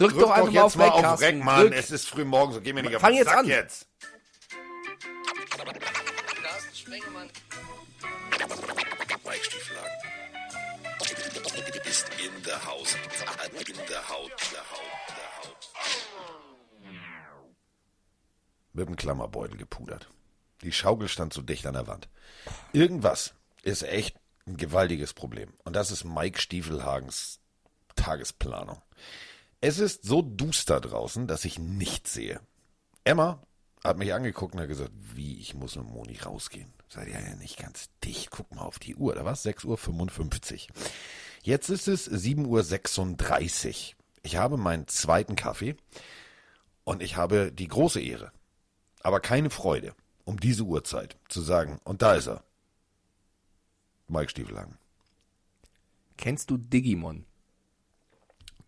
Drück, Drück doch einfach mal auf Rec, auf Rec Mann. Drück. Es ist früh morgens, so geh mir nicht Fang auf den jetzt Sack an. jetzt. Mit dem Klammerbeutel gepudert. Die Schaukel stand so dicht an der Wand. Irgendwas ist echt ein gewaltiges Problem. Und das ist Mike Stiefelhagens Tagesplanung. Es ist so duster draußen, dass ich nichts sehe. Emma hat mich angeguckt und hat gesagt, wie, ich muss mit Moni rausgehen. Seid ihr ja nicht ganz dicht. Guck mal auf die Uhr. Da war es 6.55 Uhr. Jetzt ist es 7.36 Uhr. Ich habe meinen zweiten Kaffee und ich habe die große Ehre, aber keine Freude, um diese Uhrzeit zu sagen, und da ist er. Mike Stiefelhagen. Kennst du Digimon?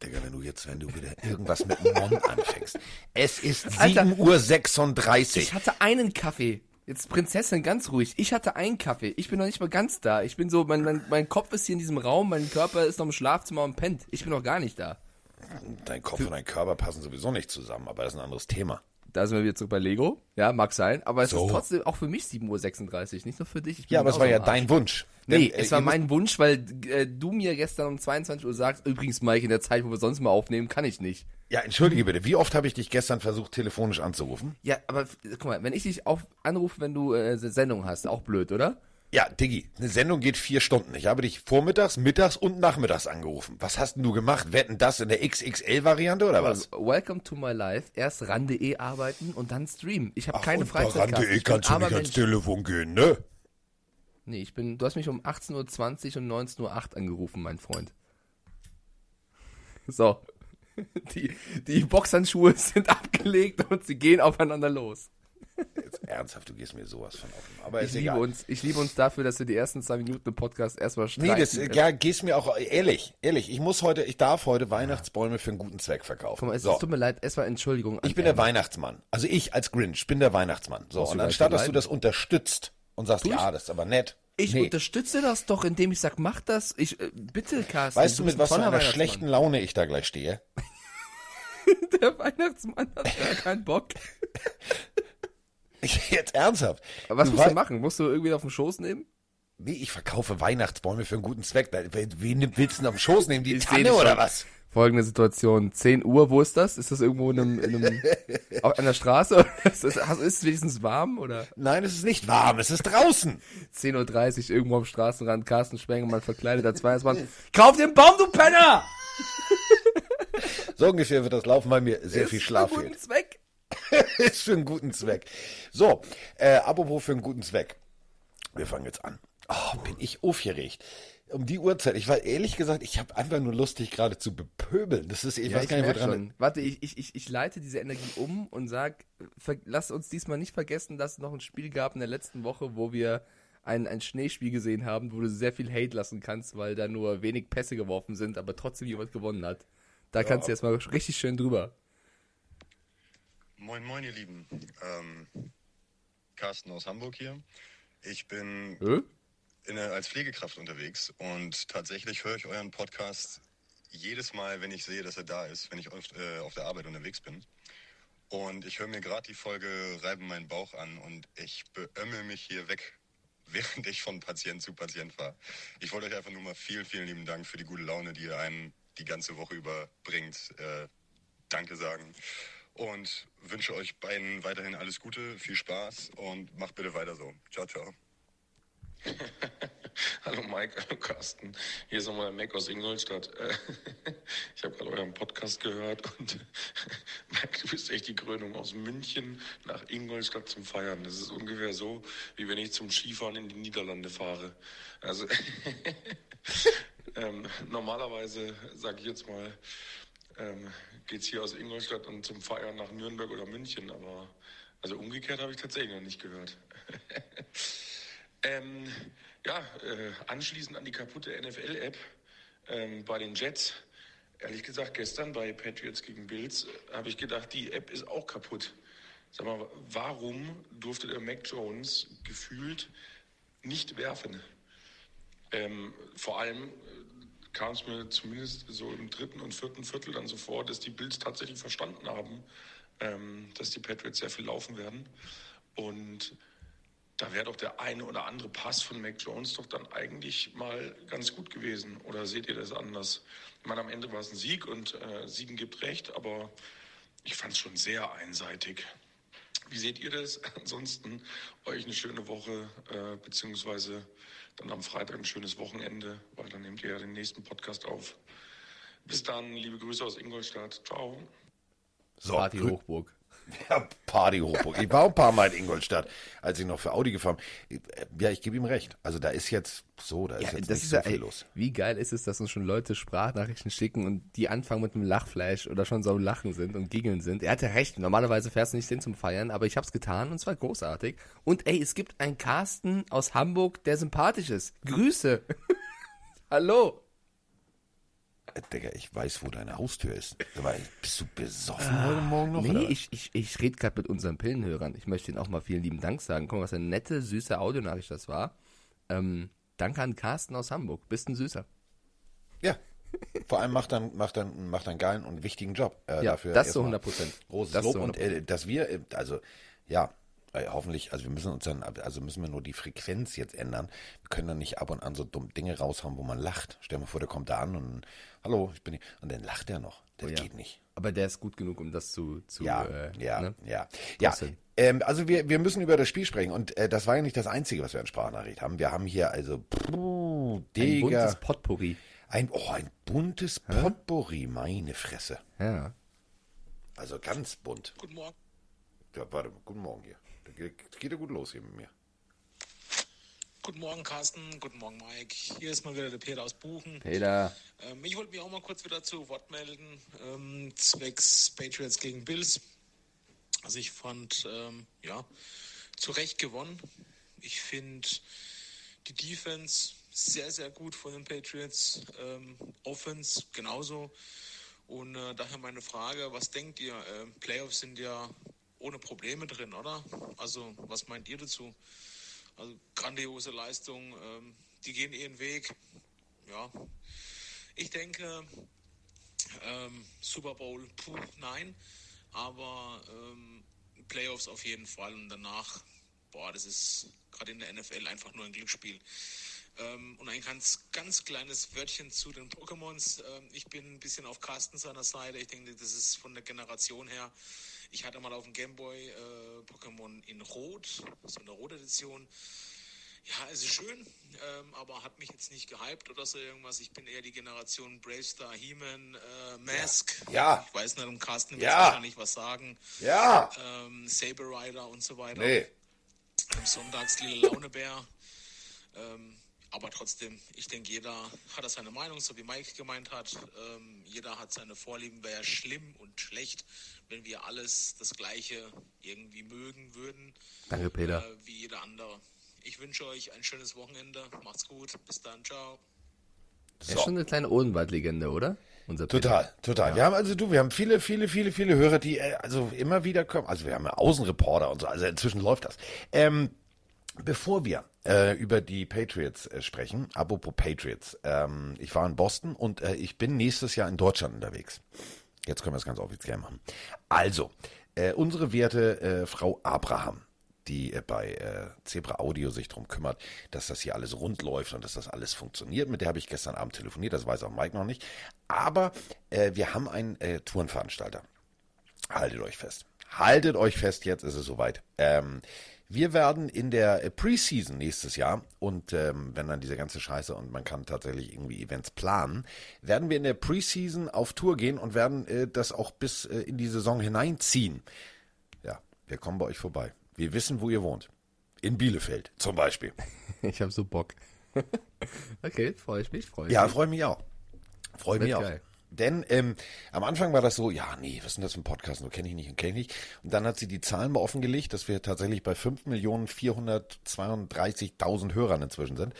Digga, wenn du jetzt, wenn du wieder irgendwas mit Mon anfängst. Es ist 7.36 Uhr. Ich hatte einen Kaffee. Jetzt Prinzessin, ganz ruhig. Ich hatte einen Kaffee. Ich bin noch nicht mal ganz da. Ich bin so, mein, mein, mein Kopf ist hier in diesem Raum, mein Körper ist noch im Schlafzimmer und pennt. Ich bin noch gar nicht da. Dein Kopf und dein Körper passen sowieso nicht zusammen, aber das ist ein anderes Thema da sind wir wieder zurück bei Lego. Ja, mag sein. Aber es so. ist trotzdem auch für mich 7.36 Uhr, nicht nur für dich. ja, aber es war ja dein Wunsch. Nee, Denn, es äh, war mein Wunsch, weil äh, du mir gestern um 22 Uhr sagst, übrigens, Mike, in der Zeit, wo wir sonst mal aufnehmen, kann ich nicht. Ja, entschuldige bitte, wie oft habe ich dich gestern versucht, telefonisch anzurufen? Ja, aber guck mal, wenn ich dich auf, anrufe, wenn du äh, Sendung hast, auch blöd, oder? Ja, Diggi, eine Sendung geht vier Stunden. Ich habe dich vormittags, mittags und nachmittags angerufen. Was hast denn du gemacht? Wetten das in der XXL-Variante oder was? Welcome to my life. Erst ran.de arbeiten und dann streamen. Ich habe keine Freizeit. Bei ran.de kannst du nicht ans Telefon gehen, ne? Nee, ich bin, du hast mich um 18.20 Uhr und 19.08 Uhr angerufen, mein Freund. So. Die, die Boxhandschuhe sind abgelegt und sie gehen aufeinander los. Jetzt ernsthaft, du gehst mir sowas von offen. Aber ich liebe egal. uns, ich liebe uns dafür, dass wir die ersten zwei Minuten im Podcast erstmal streiten. Nee, das, ja, gehst mir auch ehrlich, ehrlich. Ich muss heute, ich darf heute Weihnachtsbäume für einen guten Zweck verkaufen. Guck mal, es, so. tut mir leid, erstmal Entschuldigung. Ich bin der Weihnachtsmann. Also ich als Grinch bin der Weihnachtsmann. So, und anstatt, dass du das unterstützt und sagst, ja, das ist aber nett. Ich nee. unterstütze das doch, indem ich sag, mach das. Ich, äh, bitte, Carsten. Weißt du, mit was für einer schlechten Laune ich da gleich stehe? der Weihnachtsmann hat gar keinen Bock. Jetzt ernsthaft. Aber was du musst du machen? Musst du irgendwie auf den Schoß nehmen? Nee, ich verkaufe Weihnachtsbäume für einen guten Zweck. Wen willst du denn auf den Schoß nehmen? Die ich Tanne oder was? Folgende Situation. 10 Uhr, wo ist das? Ist das irgendwo in einem, in einem an der Straße? Ist es, ist es wenigstens warm oder? Nein, es ist nicht warm, es ist draußen. 10.30 Uhr irgendwo am Straßenrand, Carsten Spengemann verkleidet als Weihnachtsmann. Kauf den Baum, du Penner! so ungefähr wird das laufen, weil mir sehr ist viel Schlaf fehlt. Ist für einen guten Zweck. So, äh, apropos für einen guten Zweck. Wir fangen jetzt an. Oh, bin ich aufgeregt. Um die Uhrzeit. Ich war ehrlich gesagt, ich habe einfach nur Lust, dich gerade zu bepöbeln. Das ist, ich ja, weiß ich gar nicht, wo dran schon. Warte, ich, ich, ich leite diese Energie um und sag, lass uns diesmal nicht vergessen, dass es noch ein Spiel gab in der letzten Woche, wo wir ein, ein Schneespiel gesehen haben, wo du sehr viel Hate lassen kannst, weil da nur wenig Pässe geworfen sind, aber trotzdem jemand gewonnen hat. Da ja. kannst du jetzt mal richtig schön drüber. Moin, moin, ihr Lieben. Ähm, Carsten aus Hamburg hier. Ich bin in, als Pflegekraft unterwegs und tatsächlich höre ich euren Podcast jedes Mal, wenn ich sehe, dass er da ist, wenn ich oft, äh, auf der Arbeit unterwegs bin. Und ich höre mir gerade die Folge Reiben meinen Bauch an und ich beömmel mich hier weg, während ich von Patient zu Patient fahre. Ich wollte euch einfach nur mal vielen, vielen lieben Dank für die gute Laune, die ihr einem die ganze Woche über bringt. Äh, danke sagen und wünsche euch beiden weiterhin alles Gute, viel Spaß und macht bitte weiter so. Ciao, ciao. hallo Mike, hallo Carsten. Hier ist nochmal Mac aus Ingolstadt. Ich habe gerade euren Podcast gehört und Mike, du bist echt die Krönung aus München nach Ingolstadt zum Feiern. Das ist ungefähr so, wie wenn ich zum Skifahren in die Niederlande fahre. Also ähm, normalerweise sage ich jetzt mal, ähm, geht es hier aus Ingolstadt und zum Feiern nach Nürnberg oder München, aber also umgekehrt habe ich tatsächlich noch nicht gehört. ähm, ja, äh, anschließend an die kaputte NFL-App ähm, bei den Jets. Ehrlich gesagt, gestern bei Patriots gegen Bills äh, habe ich gedacht, die App ist auch kaputt. Sag mal, warum durfte der Mac Jones gefühlt nicht werfen? Ähm, vor allem kam es mir zumindest so im dritten und vierten Viertel dann so vor, dass die Bills tatsächlich verstanden haben, ähm, dass die Patriots sehr viel laufen werden. Und da wäre doch der eine oder andere Pass von Mac Jones doch dann eigentlich mal ganz gut gewesen. Oder seht ihr das anders? Ich meine, am Ende war es ein Sieg und äh, Siegen gibt recht, aber ich fand es schon sehr einseitig. Wie seht ihr das? Ansonsten euch eine schöne Woche, äh, beziehungsweise dann am Freitag ein schönes Wochenende, weil dann nehmt ihr ja den nächsten Podcast auf. Bis dann, liebe Grüße aus Ingolstadt. Ciao. So, Party Hochburg. Ja, Party Hochburg. Ich war ein paar Mal in Ingolstadt, als ich noch für Audi gefahren bin. Ja, ich gebe ihm recht. Also da ist jetzt so, da ist ja, jetzt nicht ist so ja, viel ey, los. Wie geil ist es, dass uns schon Leute Sprachnachrichten schicken und die anfangen mit einem Lachfleisch oder schon so am Lachen sind und giggeln sind. Er hatte recht. Normalerweise fährst du nicht hin zum Feiern, aber ich habe es getan und zwar großartig. Und ey, es gibt einen Carsten aus Hamburg, der sympathisch ist. Grüße. Hallo. Digga, ich weiß, wo deine Haustür ist. Aber bist du besoffen ah, heute Morgen noch? Nee, ich, ich, ich rede gerade mit unseren Pillenhörern. Ich möchte ihnen auch mal vielen lieben Dank sagen. Guck mal, was eine nette, süße Audionachricht das war. Ähm, danke an Carsten aus Hamburg. Bist ein Süßer. Ja. Vor allem macht dann macht dann macht einen geilen und wichtigen Job. Äh, ja, dafür das so 100 Prozent. Großes das Lob und äh, dass wir, äh, also ja, äh, hoffentlich, also wir müssen uns dann, also müssen wir nur die Frequenz jetzt ändern. Wir können dann nicht ab und an so dumm Dinge raushauen, wo man lacht. Stell dir mal vor, der kommt da an und hallo, ich bin hier. Und dann lacht er noch. Das oh ja. geht nicht. Aber der ist gut genug, um das zu, zu ja, äh, ja, ne? ja, ja. Ähm, also wir, wir müssen über das Spiel sprechen und äh, das war ja nicht das Einzige, was wir in Sprachnachricht haben. Wir haben hier also puh, Digga, ein buntes Potpourri. Ein, oh, ein buntes Potpourri, meine Fresse. Ja. Also ganz bunt. Guten Morgen. Ja, warte, guten Morgen hier. Das geht ja gut los hier mit mir. Guten Morgen, Carsten. Guten Morgen, Mike. Hier ist mal wieder der Peter aus Buchen. Peter. Ähm, ich wollte mich auch mal kurz wieder zu Wort melden, ähm, zwecks Patriots gegen Bills. Also ich fand, ähm, ja, zu Recht gewonnen. Ich finde die Defense sehr, sehr gut von den Patriots. Ähm, Offense genauso. Und äh, daher meine Frage, was denkt ihr? Äh, Playoffs sind ja ohne Probleme drin, oder? Also, was meint ihr dazu? Also, grandiose Leistung, ähm, die gehen ihren Weg. Ja, ich denke, ähm, Super Bowl, puh, nein, aber ähm, Playoffs auf jeden Fall und danach, boah, das ist gerade in der NFL einfach nur ein Glücksspiel. Ähm, und ein ganz, ganz kleines Wörtchen zu den Pokémons. Ähm, ich bin ein bisschen auf Carsten seiner Seite. Ich denke, das ist von der Generation her ich hatte mal auf dem Gameboy äh, Pokémon in Rot, so eine rote Edition. Ja, es ist schön, ähm, aber hat mich jetzt nicht gehypt oder so irgendwas. Ich bin eher die Generation Bravestar, He-Man, äh, Mask. Ja. Ich weiß nicht, um Carsten ja. kann ich was sagen. Ja. Ähm, Saber Rider und so weiter. Nee. Ähm, Sonntags Lila Launebär. Ähm, aber trotzdem, ich denke, jeder hat da seine Meinung, so wie Mike gemeint hat. Ähm, jeder hat seine Vorlieben. Wäre schlimm und schlecht, wenn wir alles das Gleiche irgendwie mögen würden. Danke, Peter. Äh, wie jeder andere. Ich wünsche euch ein schönes Wochenende. Macht's gut. Bis dann. Ciao. So. Er ist schon eine kleine Odenwald-Legende, oder? Unser total, Peter. total. Ja. Wir haben also du, wir haben viele, viele, viele, viele Hörer, die äh, also immer wieder kommen. Also wir haben ja Außenreporter und so. Also inzwischen läuft das. Ähm, Bevor wir äh, über die Patriots äh, sprechen, apropos Patriots, ähm, ich war in Boston und äh, ich bin nächstes Jahr in Deutschland unterwegs. Jetzt können wir es ganz offiziell machen. Also, äh, unsere werte äh, Frau Abraham, die äh, bei äh, Zebra Audio sich darum kümmert, dass das hier alles rund läuft und dass das alles funktioniert. Mit der habe ich gestern Abend telefoniert, das weiß auch Mike noch nicht. Aber äh, wir haben einen äh, Tourenveranstalter. Haltet euch fest. Haltet euch fest, jetzt ist es soweit. Ähm, wir werden in der Preseason nächstes Jahr und ähm, wenn dann diese ganze Scheiße und man kann tatsächlich irgendwie Events planen, werden wir in der Preseason auf Tour gehen und werden äh, das auch bis äh, in die Saison hineinziehen. Ja, wir kommen bei euch vorbei. Wir wissen, wo ihr wohnt. In Bielefeld zum Beispiel. Ich habe so Bock. okay, freue ich mich, freue ich ja, mich. Ja, freue mich auch. Freue mich auch. Denn ähm, am Anfang war das so, ja, nee, was ist denn das für ein Podcast? So kenne ich nicht und kenne ich nicht. Und dann hat sie die Zahlen mal offengelegt, dass wir tatsächlich bei 5.432.000 Hörern inzwischen sind.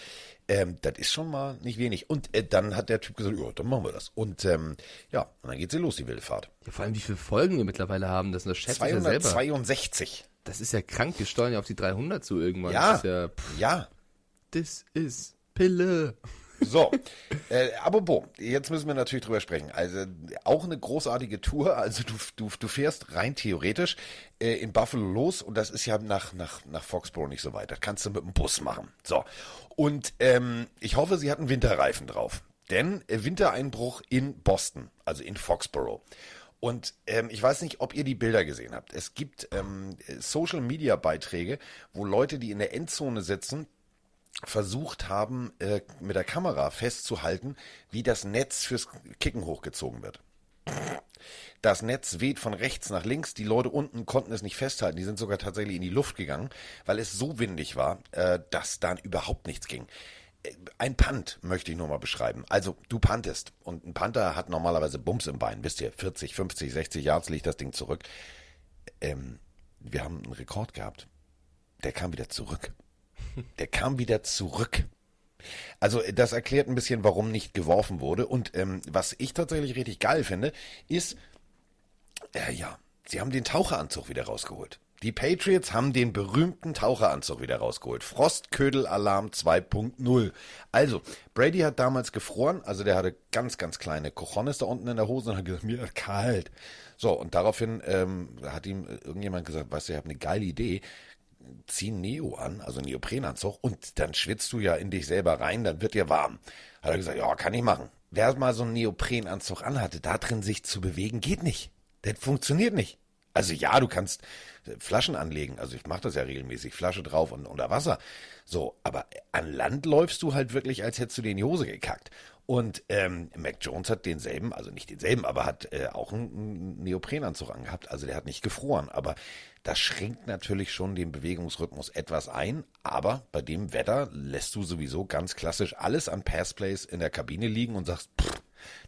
Ähm, das ist schon mal nicht wenig. Und äh, dann hat der Typ gesagt, ja, dann machen wir das. Und ähm, ja, und dann geht sie los, die wilde Fahrt. Ja, vor allem, wie viele Folgen wir mittlerweile haben, das, das schätzt 262. Ja das ist ja krank, wir steuern ja auf die 300 zu irgendwann. Ja, das ist ja, pff, ja. Das ist Pille. So, äh, apropos, jetzt müssen wir natürlich drüber sprechen. Also auch eine großartige Tour. Also du, du, du fährst rein theoretisch äh, in Buffalo los und das ist ja nach, nach, nach Foxborough nicht so weit. Das kannst du mit dem Bus machen. So, und ähm, ich hoffe, sie hatten Winterreifen drauf. Denn äh, Wintereinbruch in Boston, also in Foxborough. Und ähm, ich weiß nicht, ob ihr die Bilder gesehen habt. Es gibt ähm, Social-Media-Beiträge, wo Leute, die in der Endzone sitzen, versucht haben, äh, mit der Kamera festzuhalten, wie das Netz fürs Kicken hochgezogen wird. Das Netz weht von rechts nach links. Die Leute unten konnten es nicht festhalten. Die sind sogar tatsächlich in die Luft gegangen, weil es so windig war, äh, dass dann überhaupt nichts ging. Äh, ein Punt möchte ich nur mal beschreiben. Also du pantest und ein Panther hat normalerweise Bums im Bein. Wisst ihr, 40, 50, 60 Yards liegt das Ding zurück. Ähm, wir haben einen Rekord gehabt. Der kam wieder zurück. Der kam wieder zurück. Also das erklärt ein bisschen, warum nicht geworfen wurde. Und ähm, was ich tatsächlich richtig geil finde, ist, äh, ja, sie haben den Taucheranzug wieder rausgeholt. Die Patriots haben den berühmten Taucheranzug wieder rausgeholt. Frostködel-Alarm 2.0. Also, Brady hat damals gefroren, also der hatte ganz, ganz kleine Cojones da unten in der Hose und hat gesagt, mir ist kalt. So, und daraufhin ähm, hat ihm irgendjemand gesagt, weißt du, ich habe eine geile Idee zieh Neo an, also Neoprenanzug, und dann schwitzt du ja in dich selber rein, dann wird dir warm. Hat er gesagt, ja, kann ich machen. Wer mal so einen Neoprenanzug anhatte, da drin sich zu bewegen, geht nicht. Das funktioniert nicht. Also ja, du kannst äh, Flaschen anlegen. Also ich mache das ja regelmäßig. Flasche drauf und unter Wasser. So, aber an Land läufst du halt wirklich, als hättest du dir die Hose gekackt. Und ähm, Mac Jones hat denselben, also nicht denselben, aber hat äh, auch einen Neoprenanzug angehabt. Also der hat nicht gefroren. Aber das schränkt natürlich schon den Bewegungsrhythmus etwas ein, aber bei dem Wetter lässt du sowieso ganz klassisch alles an Passplays in der Kabine liegen und sagst, pff,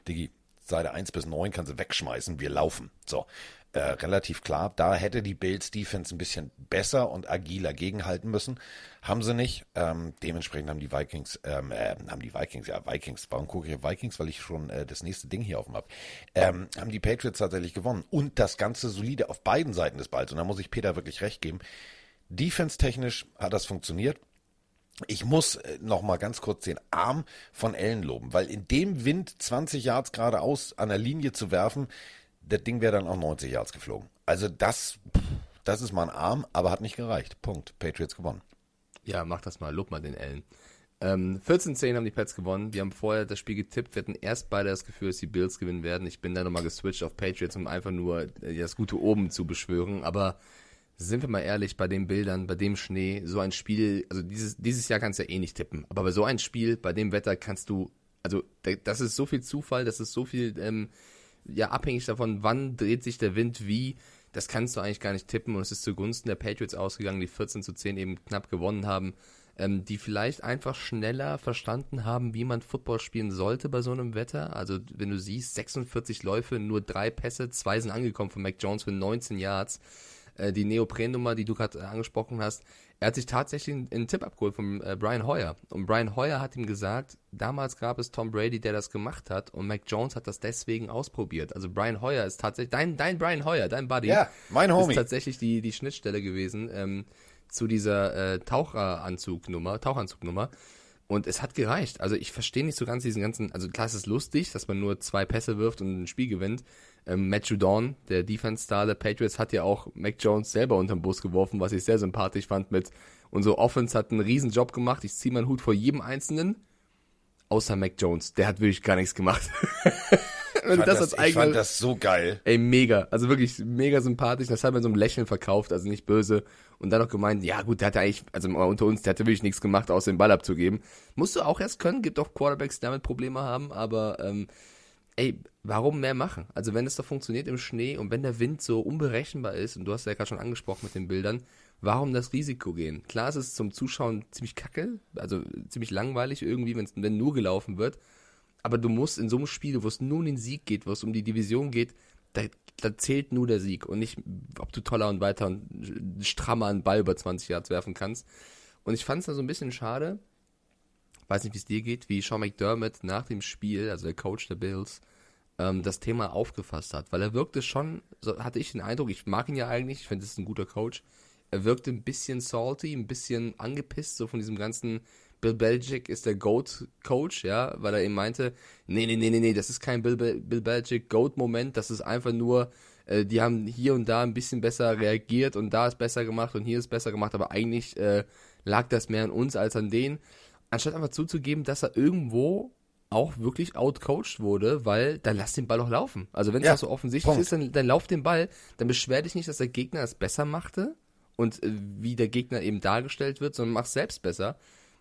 Diggi, Seite 1 bis 9 kannst du wegschmeißen, wir laufen. So, äh, relativ klar. Da hätte die Bills Defense ein bisschen besser und agiler gegenhalten müssen. Haben sie nicht. Ähm, dementsprechend haben die Vikings, ähm, äh, haben die Vikings, ja, Vikings, warum gucke ich Vikings? Weil ich schon äh, das nächste Ding hier offen habe. Ähm, haben die Patriots tatsächlich gewonnen. Und das Ganze solide auf beiden Seiten des Balls. Und da muss ich Peter wirklich recht geben. Defense-technisch hat das funktioniert. Ich muss äh, noch mal ganz kurz den Arm von Ellen loben, weil in dem Wind 20 Yards geradeaus an der Linie zu werfen, das Ding wäre dann auch 90 Yards geflogen. Also das, das ist mal ein Arm, aber hat nicht gereicht. Punkt. Patriots gewonnen. Ja, mach das mal. Lob mal den Allen. Ähm, 14-10 haben die Pets gewonnen. Wir haben vorher das Spiel getippt. Wir hatten erst beide das Gefühl, dass die Bills gewinnen werden. Ich bin dann nochmal geswitcht auf Patriots, um einfach nur äh, das gute Oben zu beschwören. Aber sind wir mal ehrlich, bei den Bildern, bei dem Schnee, so ein Spiel, also dieses, dieses Jahr kannst du ja eh nicht tippen. Aber bei so ein Spiel, bei dem Wetter kannst du, also das ist so viel Zufall, das ist so viel ähm, ja abhängig davon, wann dreht sich der Wind wie. Das kannst du eigentlich gar nicht tippen und es ist zugunsten der Patriots ausgegangen, die 14 zu 10 eben knapp gewonnen haben, ähm, die vielleicht einfach schneller verstanden haben, wie man Football spielen sollte bei so einem Wetter. Also wenn du siehst, 46 Läufe, nur drei Pässe, zwei sind angekommen von Mac Jones für 19 Yards. Äh, die Neoprennummer, die du gerade angesprochen hast, er hat sich tatsächlich einen, einen Tipp abgeholt von äh, Brian Hoyer. Und Brian Hoyer hat ihm gesagt, damals gab es Tom Brady, der das gemacht hat und Mac Jones hat das deswegen ausprobiert. Also Brian Hoyer ist tatsächlich, dein, dein Brian Hoyer, dein Buddy, ja, mein Homie. ist tatsächlich die, die Schnittstelle gewesen ähm, zu dieser äh, Taucheranzugnummer, Tauchanzugnummer. Und es hat gereicht. Also ich verstehe nicht so ganz diesen ganzen, also klar ist es lustig, dass man nur zwei Pässe wirft und ein Spiel gewinnt. Ähm, Matt Judon, der Defense-Star der Patriots, hat ja auch Mac Jones selber unterm Bus geworfen, was ich sehr sympathisch fand mit unsere Offense hat einen riesen Job gemacht. Ich ziehe meinen Hut vor jedem Einzelnen. Außer Mac Jones. Der hat wirklich gar nichts gemacht. Wenn das, das ich fand das so geil. Ey, mega. Also wirklich mega sympathisch. Das hat man so ein Lächeln verkauft, also nicht böse. Und dann noch gemeint, ja gut, der hat eigentlich, also unter uns, der hatte wirklich nichts gemacht, außer den Ball abzugeben. Musst du auch erst können. Gibt auch Quarterbacks, die damit Probleme haben. Aber ähm, ey, warum mehr machen? Also wenn es doch funktioniert im Schnee und wenn der Wind so unberechenbar ist, und du hast ja gerade schon angesprochen mit den Bildern, warum das Risiko gehen? Klar ist es zum Zuschauen ziemlich kacke, also ziemlich langweilig irgendwie, wenn nur gelaufen wird, aber du musst in so einem Spiel, wo es nur um den Sieg geht, wo es um die Division geht, da, da zählt nur der Sieg und nicht, ob du toller und weiter und strammer einen Ball über 20 Yards werfen kannst. Und ich fand es da so ein bisschen schade, weiß nicht, wie es dir geht, wie Sean McDermott nach dem Spiel, also der Coach der Bills, ähm, das Thema aufgefasst hat. Weil er wirkte schon, so hatte ich den Eindruck, ich mag ihn ja eigentlich, ich finde, es ist ein guter Coach. Er wirkte ein bisschen salty, ein bisschen angepisst, so von diesem ganzen Bill Belichick ist der GOAT-Coach, ja, weil er eben meinte, nee, nee, nee, nee, nee, das ist kein Bill, Bill Belichick-GOAT-Moment, das ist einfach nur, äh, die haben hier und da ein bisschen besser reagiert und da ist besser gemacht und hier ist besser gemacht, aber eigentlich äh, lag das mehr an uns als an denen. Anstatt einfach zuzugeben, dass er irgendwo auch wirklich outcoached wurde, weil dann lass den Ball doch laufen. Also wenn es ja, so offensichtlich Punkt. ist, dann, dann lauf den Ball, dann beschwer dich nicht, dass der Gegner es besser machte und äh, wie der Gegner eben dargestellt wird, sondern mach selbst besser.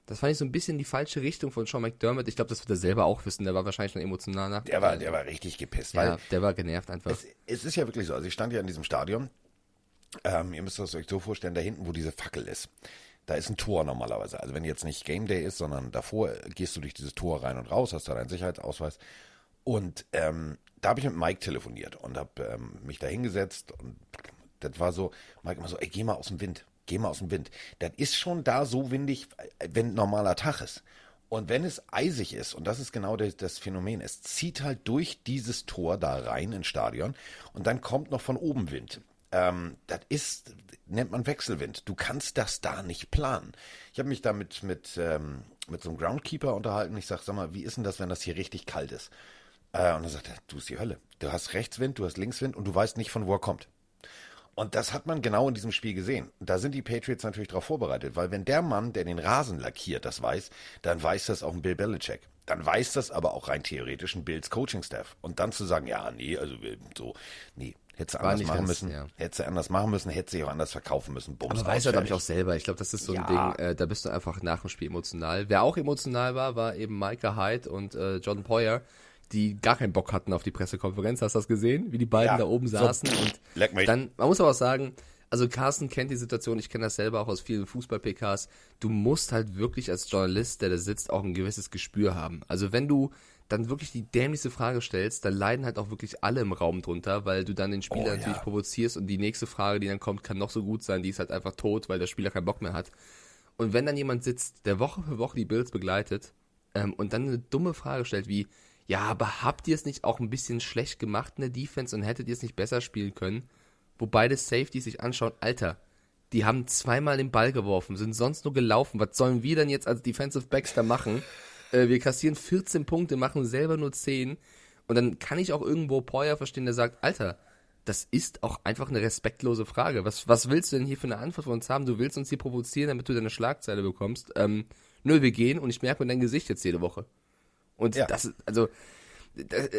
Das fand ich so ein bisschen die falsche Richtung von Sean McDermott. Ich glaube, das wird er selber auch wissen. Der war wahrscheinlich schon emotional nach. Der war, der war richtig gepisst. Ja, der war genervt einfach. Es, es, ist ja wirklich so. Also ich stand ja in diesem Stadion. Ähm, ihr müsst es euch so vorstellen, da hinten, wo diese Fackel ist. Da ist ein Tor normalerweise. Also wenn jetzt nicht Game Day ist, sondern davor gehst du durch dieses Tor rein und raus, hast da deinen Sicherheitsausweis. Und ähm, da habe ich mit Mike telefoniert und habe ähm, mich da hingesetzt und das war so, Mike immer so, ey, geh mal aus dem Wind, geh mal aus dem Wind. Das ist schon da so windig, wenn normaler Tag ist. Und wenn es eisig ist, und das ist genau das, das, Phänomen, es zieht halt durch dieses Tor da rein ins Stadion und dann kommt noch von oben Wind. Ähm, das ist, nennt man Wechselwind. Du kannst das da nicht planen. Ich habe mich da mit, mit, ähm, mit so einem Groundkeeper unterhalten. Ich sage, sag mal, wie ist denn das, wenn das hier richtig kalt ist? Äh, und er sagt du bist die Hölle. Du hast Rechtswind, du hast Linkswind und du weißt nicht, von wo er kommt. Und das hat man genau in diesem Spiel gesehen. Da sind die Patriots natürlich darauf vorbereitet, weil wenn der Mann, der den Rasen lackiert, das weiß, dann weiß das auch ein Bill Belichick. Dann weiß das aber auch rein theoretisch ein Bills Coaching Staff. Und dann zu sagen, ja, nee, also so, nee, Hätte sie anders machen ganz, müssen. Ja. Hätte sie anders machen müssen, hätte sie auch anders verkaufen müssen. Bums Aber weiß er, glaube ich, auch selber. Ich glaube, das ist so ein Ding, äh, da bist du einfach nach dem Spiel emotional. Wer auch emotional war, war eben Micah Hyde und äh, John Poyer, die gar keinen Bock hatten auf die Pressekonferenz. Hast du das gesehen? Wie die beiden ja, da oben saßen. So, und dann, man muss aber auch sagen, also Carsten kennt die Situation, ich kenne das selber auch aus vielen Fußball-PKs. Du musst halt wirklich als Journalist, der da sitzt, auch ein gewisses Gespür haben. Also wenn du dann wirklich die dämlichste Frage stellst, dann leiden halt auch wirklich alle im Raum drunter, weil du dann den Spieler oh, natürlich ja. provozierst und die nächste Frage, die dann kommt, kann noch so gut sein, die ist halt einfach tot, weil der Spieler keinen Bock mehr hat. Und wenn dann jemand sitzt, der Woche für Woche die Bills begleitet ähm, und dann eine dumme Frage stellt wie, ja, aber habt ihr es nicht auch ein bisschen schlecht gemacht in der Defense und hättet ihr es nicht besser spielen können? Wo beide Safeties sich anschauen, Alter, die haben zweimal den Ball geworfen, sind sonst nur gelaufen. Was sollen wir denn jetzt als Defensive Backs da machen? Äh, wir kassieren 14 Punkte, machen selber nur 10. Und dann kann ich auch irgendwo Poyer verstehen, der sagt, Alter, das ist auch einfach eine respektlose Frage. Was, was willst du denn hier für eine Antwort von uns haben? Du willst uns hier provozieren, damit du deine Schlagzeile bekommst. Ähm, nö, wir gehen und ich merke mir dein Gesicht jetzt jede Woche. Und ja. das ist, also,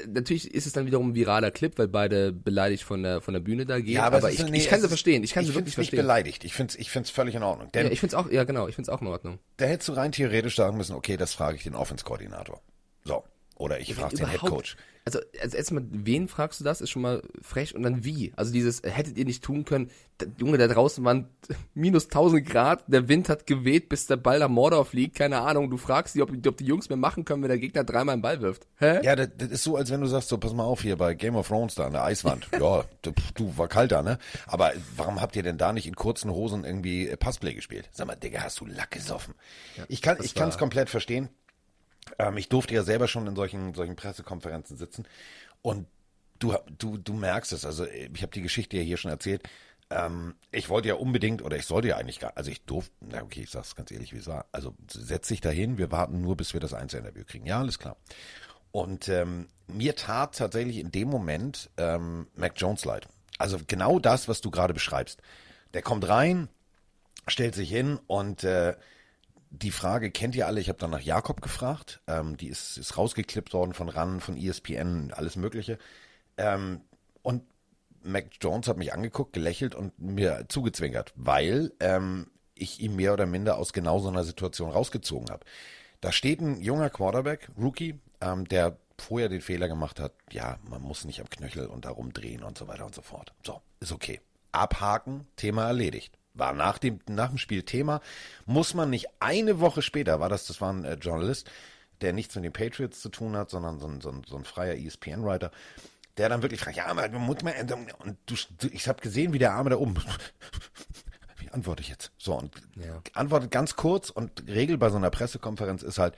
natürlich ist es dann wiederum ein viraler Clip, weil beide beleidigt von der von der Bühne da gehen. Ja, aber, aber ich, nee, ich kann sie verstehen. Ich kann ich sie wirklich verstehen. nicht beleidigt. Ich finde es ich find's völlig in Ordnung. Denn ja, ich finde es auch, ja genau, ich finde es auch in Ordnung. Da hättest du rein theoretisch sagen müssen, okay, das frage ich den Offense-Koordinator. So. Oder ich frage den Head Coach also, also erstmal, wen fragst du das, ist schon mal frech und dann wie? Also dieses, hättet ihr nicht tun können, der, Junge, da draußen waren minus 1000 Grad, der Wind hat geweht, bis der Ball am Mordor fliegt, keine Ahnung, du fragst sie, ob, ob die Jungs mehr machen können, wenn der Gegner dreimal einen Ball wirft. Hä? Ja, das, das, ist so, als wenn du sagst, so, pass mal auf hier bei Game of Thrones da an der Eiswand. ja, du, du, war kalt da, ne? Aber warum habt ihr denn da nicht in kurzen Hosen irgendwie Passplay gespielt? Sag mal, Digga, hast du Lack gesoffen? Ja, ich kann, ich kann es komplett verstehen. Ähm, ich durfte ja selber schon in solchen, solchen Pressekonferenzen sitzen und du, du, du merkst es. Also ich habe die Geschichte ja hier schon erzählt. Ähm, ich wollte ja unbedingt, oder ich sollte ja eigentlich gar, also ich durfte, na okay, ich sag's ganz ehrlich, wie es war. Also setz dich dahin, wir warten nur, bis wir das Einzelinterview kriegen. Ja, alles klar. Und ähm, mir tat tatsächlich in dem Moment ähm, Mac Jones leid. Also genau das, was du gerade beschreibst. Der kommt rein, stellt sich hin und äh, die Frage kennt ihr alle. Ich habe dann nach Jakob gefragt. Ähm, die ist, ist rausgeklippt worden von RAN, von ESPN, alles Mögliche. Ähm, und Mac Jones hat mich angeguckt, gelächelt und mir zugezwinkert, weil ähm, ich ihn mehr oder minder aus genau so einer Situation rausgezogen habe. Da steht ein junger Quarterback, Rookie, ähm, der vorher den Fehler gemacht hat, ja, man muss nicht am Knöchel und da rumdrehen und so weiter und so fort. So, ist okay. Abhaken, Thema erledigt war nach dem, nach dem Spiel Thema. Muss man nicht eine Woche später, war das, das war ein äh, Journalist, der nichts mit den Patriots zu tun hat, sondern so ein, so ein, so ein freier ESPN-Writer, der dann wirklich fragt, ja, aber muss man, und du, ich habe gesehen, wie der Arme da oben, wie antworte ich jetzt? So, und ja. antwortet ganz kurz und Regel bei so einer Pressekonferenz ist halt,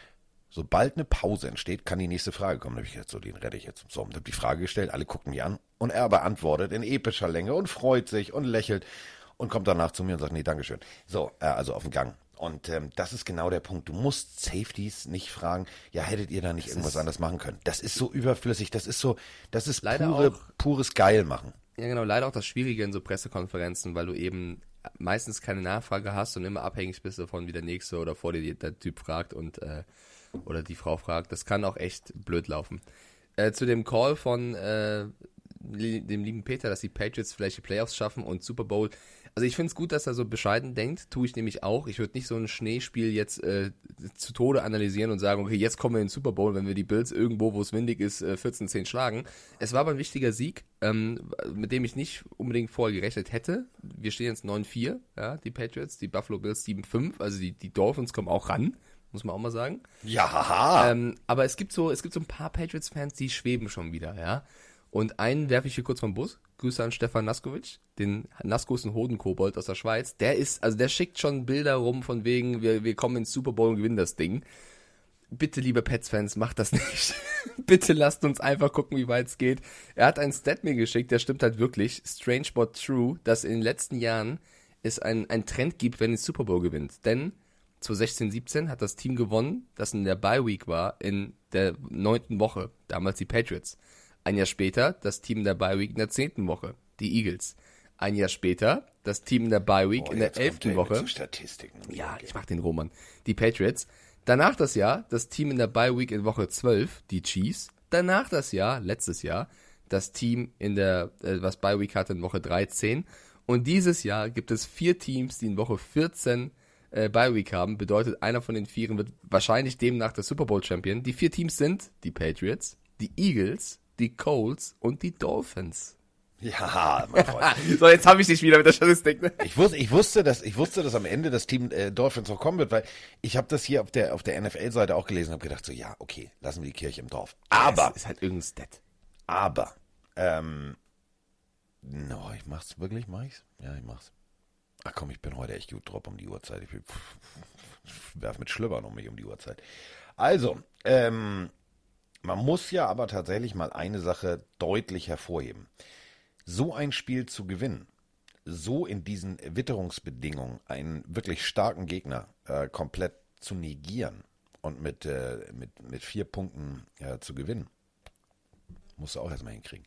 sobald eine Pause entsteht, kann die nächste Frage kommen. Da habe ich jetzt so, den rette ich jetzt. So, und habe die Frage gestellt, alle gucken mich an und er beantwortet in epischer Länge und freut sich und lächelt und kommt danach zu mir und sagt, nee, Dankeschön. So, äh, also auf dem Gang. Und ähm, das ist genau der Punkt. Du musst Safeties nicht fragen, ja, hättet ihr da nicht das irgendwas anderes machen können. Das ist so überflüssig, das ist so, das ist leider pure, auch, pures Geil machen. Ja, genau, leider auch das Schwierige in so Pressekonferenzen, weil du eben meistens keine Nachfrage hast und immer abhängig bist davon, wie der Nächste oder vor dir der Typ fragt und äh, oder die Frau fragt. Das kann auch echt blöd laufen. Äh, zu dem Call von äh, dem lieben Peter, dass die Patriots vielleicht die Playoffs schaffen und Super Bowl. Also ich finde es gut, dass er so bescheiden denkt, tue ich nämlich auch. Ich würde nicht so ein Schneespiel jetzt äh, zu Tode analysieren und sagen, okay, jetzt kommen wir in den Super Bowl, wenn wir die Bills irgendwo, wo es windig ist, äh, 14-10 schlagen. Es war aber ein wichtiger Sieg, ähm, mit dem ich nicht unbedingt vorher gerechnet hätte. Wir stehen jetzt 9-4, ja, die Patriots, die Buffalo Bills 7-5, also die, die Dolphins kommen auch ran muss man auch mal sagen. Ja, haha. Ähm, aber es gibt so, es gibt so ein paar Patriots-Fans, die schweben schon wieder, ja. Und einen werfe ich hier kurz vom Bus. Grüße an Stefan Naskovic, den Nasko ist ein Hodenkobold aus der Schweiz. Der ist, also der schickt schon Bilder rum von wegen, wir, wir kommen ins Super Bowl und gewinnen das Ding. Bitte, liebe Pets-Fans, macht das nicht. Bitte lasst uns einfach gucken, wie weit es geht. Er hat einen Stat mir geschickt, der stimmt halt wirklich, strange but true, dass in den letzten Jahren es einen, Trend gibt, wenn es Super Bowl gewinnt. Denn 2016, 17 hat das Team gewonnen, das in der Bye Week war, in der neunten Woche, damals die Patriots. Ein Jahr später das Team der Bye Week in der zehnten Woche, die Eagles. Ein Jahr später das Team in der Bye Week oh, in der elften Woche. Ja, ich mach den Roman. Die Patriots. Danach das Jahr das Team in der Bye Week in Woche 12, die Chiefs. Danach das Jahr, letztes Jahr, das Team in der, äh, was Bye Week hatte in Woche 13. Und dieses Jahr gibt es vier Teams, die in Woche 14 äh, Bye Week haben. Bedeutet, einer von den Vieren wird wahrscheinlich demnach der Super Bowl Champion. Die vier Teams sind die Patriots, die Eagles, die Colts und die Dolphins. Ja, mein Freund. so, jetzt habe ich dich wieder mit der Statistik. Ne? Ich, wusste, ich, wusste, dass, ich wusste, dass am Ende das Team äh, Dolphins noch kommen wird, weil ich habe das hier auf der, auf der NFL-Seite auch gelesen und habe gedacht, so ja, okay, lassen wir die Kirche im Dorf. Aber. Das ist halt irgendein Stat. Aber, ähm, no, ich mach's wirklich, mach ich's? Ja, ich mach's. Ach komm, ich bin heute echt gut drauf um die Uhrzeit. Ich, ich werf mit Schlüppern um mich um die Uhrzeit. Also, ähm, man muss ja aber tatsächlich mal eine Sache deutlich hervorheben. So ein Spiel zu gewinnen, so in diesen Witterungsbedingungen einen wirklich starken Gegner äh, komplett zu negieren und mit, äh, mit, mit vier Punkten äh, zu gewinnen, musst du auch erstmal hinkriegen.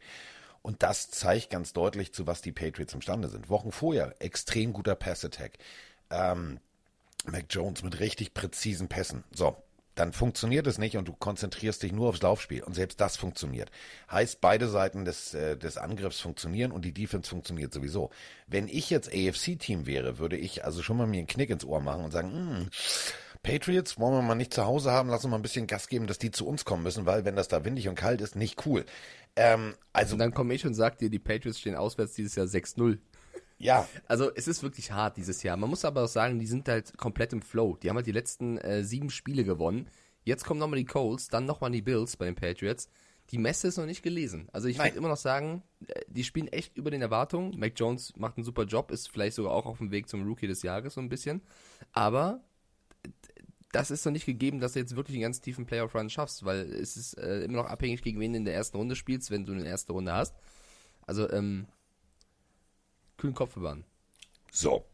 Und das zeigt ganz deutlich, zu was die Patriots imstande sind. Wochen vorher extrem guter Pass-Attack. Ähm, Mac Jones mit richtig präzisen Pässen. So, dann funktioniert es nicht und du konzentrierst dich nur aufs Laufspiel. Und selbst das funktioniert. Heißt, beide Seiten des, äh, des Angriffs funktionieren und die Defense funktioniert sowieso. Wenn ich jetzt AFC-Team wäre, würde ich also schon mal mir einen Knick ins Ohr machen und sagen, hm, Patriots wollen wir mal nicht zu Hause haben, lass uns mal ein bisschen Gas geben, dass die zu uns kommen müssen, weil wenn das da windig und kalt ist, nicht cool. Ähm, also und dann komme ich und sag dir, die Patriots stehen auswärts dieses Jahr 6-0. Ja. Also es ist wirklich hart dieses Jahr. Man muss aber auch sagen, die sind halt komplett im Flow. Die haben halt die letzten äh, sieben Spiele gewonnen. Jetzt kommen nochmal die Colts, dann nochmal die Bills bei den Patriots. Die Messe ist noch nicht gelesen. Also ich würde immer noch sagen, äh, die spielen echt über den Erwartungen. Mac Jones macht einen super Job, ist vielleicht sogar auch auf dem Weg zum Rookie des Jahres so ein bisschen. Aber das ist noch nicht gegeben, dass du jetzt wirklich einen ganz tiefen Playoff-Run schaffst, weil es ist äh, immer noch abhängig, gegen wen du in der ersten Runde spielst, wenn du eine erste Runde hast. Also, ähm, kühlen Kopf bewahren. So.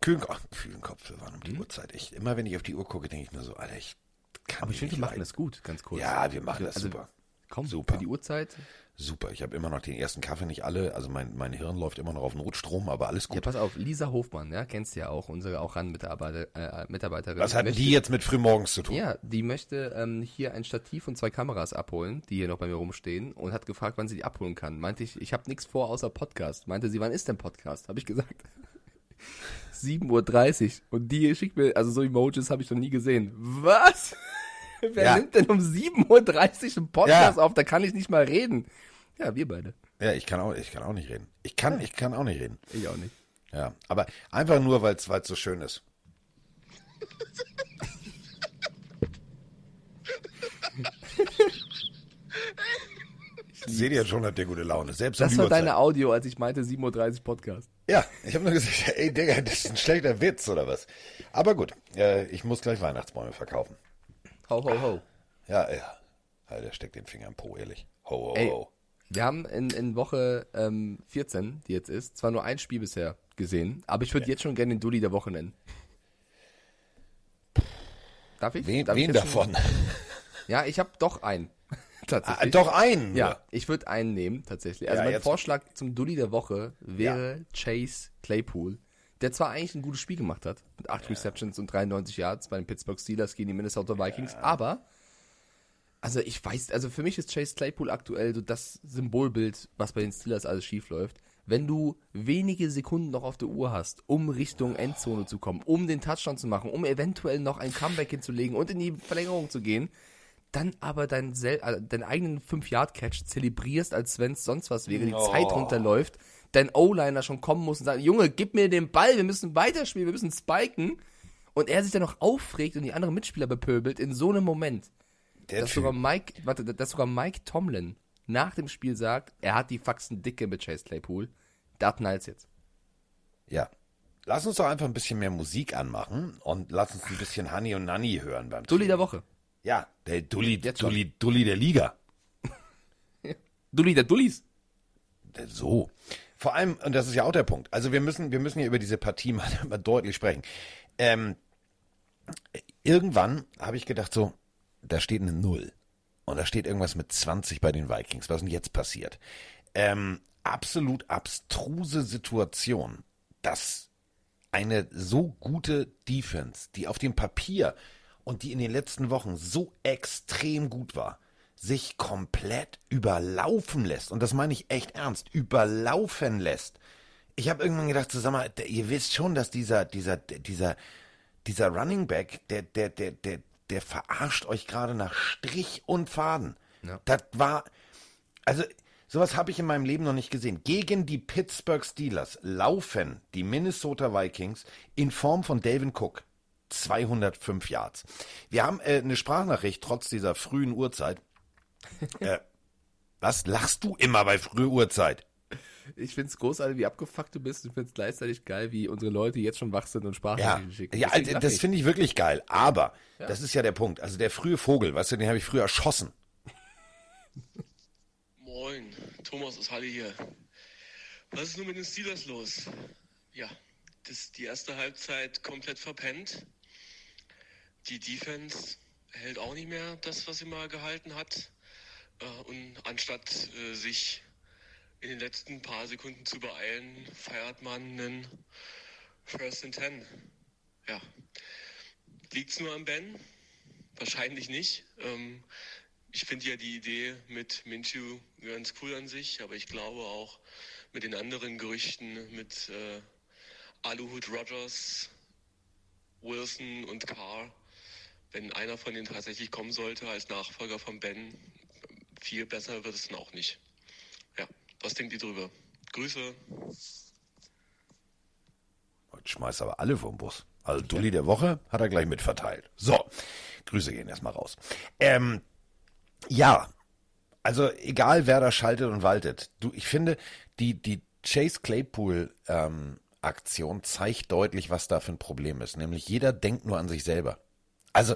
Kühlen, ach, kühlen Kopf bewahren um die mhm. Uhrzeit. Ich, immer wenn ich auf die Uhr gucke, denke ich mir so, Alter, ich kann Aber ich finde, wir machen das gut, ganz kurz. Ja, wir machen das also, super. Komm, super. für die Uhrzeit. Super, ich habe immer noch den ersten Kaffee, nicht alle, also mein, mein Hirn läuft immer noch auf Notstrom, aber alles gut. Ja, pass auf, Lisa Hofmann, ja, kennst du ja auch, unsere auch ran Mitarbeiter, äh, Mitarbeiterin. Was hat möchte, die jetzt mit frühmorgens zu tun? Ja, die möchte ähm, hier ein Stativ und zwei Kameras abholen, die hier noch bei mir rumstehen und hat gefragt, wann sie die abholen kann. Meinte ich, ich habe nichts vor außer Podcast. Meinte sie, wann ist denn Podcast? Habe ich gesagt. 7.30 Uhr. Und die schickt mir, also so Emojis habe ich noch nie gesehen. Was? Wer ja. nimmt denn um 7.30 Uhr einen Podcast ja. auf? Da kann ich nicht mal reden. Ja, wir beide. Ja, ich kann auch, ich kann auch nicht reden. Ich kann, ja. ich kann auch nicht reden. Ich auch nicht. Ja, aber einfach nur, weil es so schön ist. Seht ihr schon, hat der gute Laune. Selbst das war deine Audio, als ich meinte 7.30 Uhr Podcast. Ja, ich habe nur gesagt, ey Digga, das ist ein schlechter Witz oder was. Aber gut, äh, ich muss gleich Weihnachtsbäume verkaufen. Ho, ho, ho. Ja, ja. Alter, steckt den Finger im Po, ehrlich. Ho, ho, ey, ho. Wir haben in, in Woche ähm, 14, die jetzt ist, zwar nur ein Spiel bisher gesehen, aber ich würde ja. jetzt schon gerne den Dulli der Woche nennen. Darf ich? Wen, Darf wen ich davon? Schon? Ja, ich habe doch einen. tatsächlich. Ah, doch einen? Ja, ich würde einen nehmen, tatsächlich. Also ja, mein jetzt. Vorschlag zum Dulli der Woche wäre ja. Chase Claypool, der zwar eigentlich ein gutes Spiel gemacht hat, mit 8 ja. Receptions und 93 Yards bei den Pittsburgh Steelers gegen die Minnesota Vikings, aber also ich weiß, also für mich ist Chase Claypool aktuell so das Symbolbild, was bei den Steelers alles schief läuft. Wenn du wenige Sekunden noch auf der Uhr hast, um Richtung Endzone zu kommen, um den Touchdown zu machen, um eventuell noch ein Comeback hinzulegen und in die Verlängerung zu gehen, dann aber deinen, äh, deinen eigenen 5-Yard-Catch zelebrierst, als wenn es sonst was wäre, die oh. Zeit runterläuft, dein O-Liner schon kommen muss und sagt, Junge, gib mir den Ball, wir müssen weiterspielen, wir müssen spiken. Und er sich dann noch aufregt und die anderen Mitspieler bepöbelt in so einem Moment. Der dass, sogar Mike, warte, dass sogar Mike Tomlin nach dem Spiel sagt, er hat die Faxen dicke mit Chase Claypool. Da knallt's jetzt. Ja. Lass uns doch einfach ein bisschen mehr Musik anmachen und lass uns ein bisschen Honey und Nanny hören beim Dulli der Woche. Ja, der Dulli, Dulli, Dulli der Liga. Dulli der Dullis. So. Vor allem, und das ist ja auch der Punkt, also wir müssen, wir müssen hier über diese Partie mal, mal deutlich sprechen. Ähm, irgendwann habe ich gedacht so, da steht eine Null. Und da steht irgendwas mit 20 bei den Vikings. Was ist denn jetzt passiert? Ähm, absolut abstruse Situation, dass eine so gute Defense, die auf dem Papier und die in den letzten Wochen so extrem gut war, sich komplett überlaufen lässt. Und das meine ich echt ernst, überlaufen lässt. Ich habe irgendwann gedacht, mal, ihr wisst schon, dass dieser, dieser, dieser, dieser Running Back, der, der, der, der, der verarscht euch gerade nach Strich und Faden. Ja. Das war, also sowas habe ich in meinem Leben noch nicht gesehen. Gegen die Pittsburgh Steelers laufen die Minnesota Vikings in Form von Dalvin Cook 205 Yards. Wir haben äh, eine Sprachnachricht trotz dieser frühen Uhrzeit. äh, was lachst du immer bei früher Uhrzeit? Ich finde es großartig, wie abgefuckt du bist. Ich finde es gleichzeitig geil, wie unsere Leute jetzt schon wach sind und Sprachnachrichten ja. schicken. Ja, das finde ich wirklich geil. Aber, ja. das ist ja der Punkt. Also der frühe Vogel, weißt du, den habe ich früher erschossen. Moin, Thomas aus Halle hier. Was ist nun mit den Steelers los? Ja, das die erste Halbzeit komplett verpennt. Die Defense hält auch nicht mehr das, was sie mal gehalten hat. Äh, und anstatt äh, sich in den letzten paar Sekunden zu beeilen, feiert man einen First and Ten. Ja. Es nur am Ben? Wahrscheinlich nicht. Ähm, ich finde ja die Idee mit Minshew ganz cool an sich, aber ich glaube auch mit den anderen Gerüchten mit äh, Aluhut Rogers, Wilson und Carr, wenn einer von denen tatsächlich kommen sollte als Nachfolger von Ben, viel besser wird es dann auch nicht. Was denkt ihr drüber? Grüße. Heute schmeißt aber alle vom Bus. Also Dulli der Woche hat er gleich mitverteilt. So, Grüße gehen erstmal raus. Ähm, ja, also egal wer da schaltet und waltet. Du, ich finde, die, die Chase Claypool ähm, Aktion zeigt deutlich, was da für ein Problem ist. Nämlich jeder denkt nur an sich selber. Also,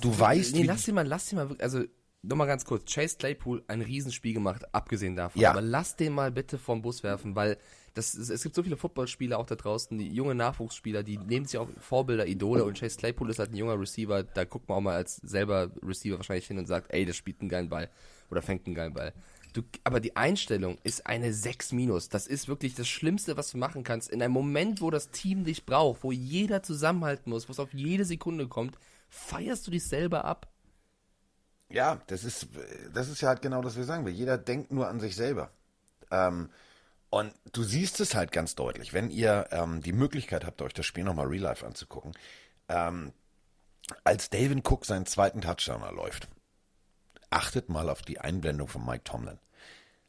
du weißt. Nee, lass sie mal, lass sie mal, also nochmal ganz kurz, Chase Claypool ein Riesenspiel gemacht, abgesehen davon. Ja. Aber lass den mal bitte vom Bus werfen, weil das, es gibt so viele Footballspieler auch da draußen, die junge Nachwuchsspieler, die nehmen sich auch Vorbilder, Idole und Chase Claypool ist halt ein junger Receiver, da guckt man auch mal als selber Receiver wahrscheinlich hin und sagt, ey, der spielt einen geilen Ball oder fängt einen geilen Ball. Du, aber die Einstellung ist eine 6 minus. Das ist wirklich das Schlimmste, was du machen kannst. In einem Moment, wo das Team dich braucht, wo jeder zusammenhalten muss, wo es auf jede Sekunde kommt, feierst du dich selber ab. Ja, das ist, das ist ja halt genau das, was wir sagen will. Jeder denkt nur an sich selber. Ähm, und du siehst es halt ganz deutlich, wenn ihr ähm, die Möglichkeit habt, euch das Spiel nochmal real life anzugucken. Ähm, als David Cook seinen zweiten Touchdown erläuft, achtet mal auf die Einblendung von Mike Tomlin.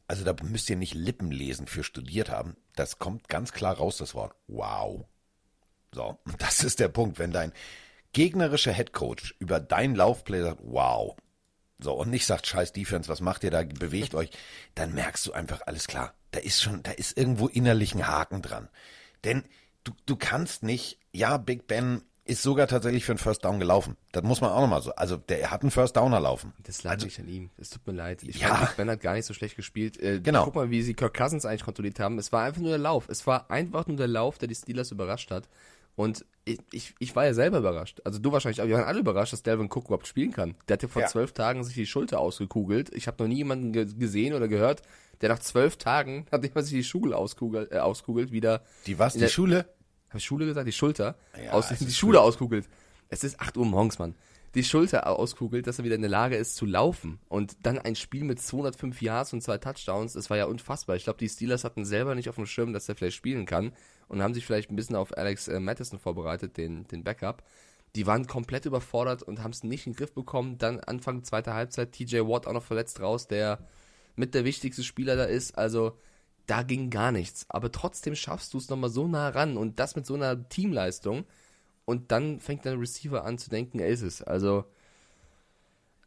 Also da müsst ihr nicht Lippen lesen für studiert haben. Das kommt ganz klar raus, das Wort wow. So, das ist der Punkt. Wenn dein gegnerischer Headcoach über dein Laufplay sagt, wow, so, und nicht sagt, scheiß Defense, was macht ihr da, bewegt euch, dann merkst du einfach, alles klar, da ist schon, da ist irgendwo innerlich ein Haken dran. Denn du, du kannst nicht, ja, Big Ben ist sogar tatsächlich für einen First Down gelaufen. Das muss man auch nochmal so. Also der hat einen First Downer laufen. Das lag also, nicht an ihm. Es tut mir leid. Ich ja. fand, Ben hat gar nicht so schlecht gespielt. Äh, genau. Guck mal, wie sie Kirk Cousins eigentlich kontrolliert haben. Es war einfach nur der Lauf. Es war einfach nur der Lauf, der die Steelers überrascht hat. Und ich, ich, ich war ja selber überrascht. Also du wahrscheinlich, aber wir waren alle überrascht, dass Delvin Cook überhaupt spielen kann. Der hat ja vor ja. zwölf Tagen sich die Schulter ausgekugelt. Ich habe noch nie jemanden ge gesehen oder gehört, der nach zwölf Tagen, nachdem er sich die Schule auskugelt, äh, auskugelt wieder. Die was? Die Schule? Habe ich Schule gesagt? Die Schulter? Ja, aus, die Schule cool. auskugelt. Es ist 8 Uhr morgens, Mann. Die Schulter auskugelt, dass er wieder in der Lage ist zu laufen. Und dann ein Spiel mit 205 Yards und zwei Touchdowns, das war ja unfassbar. Ich glaube, die Steelers hatten selber nicht auf dem Schirm, dass er vielleicht spielen kann. Und haben sich vielleicht ein bisschen auf Alex äh, Madison vorbereitet, den, den Backup. Die waren komplett überfordert und haben es nicht in den Griff bekommen. Dann Anfang zweiter Halbzeit, TJ Watt auch noch verletzt raus, der mit der wichtigste Spieler da ist. Also da ging gar nichts. Aber trotzdem schaffst du es nochmal so nah ran und das mit so einer Teamleistung. Und dann fängt der Receiver an zu denken, er ist es. Also,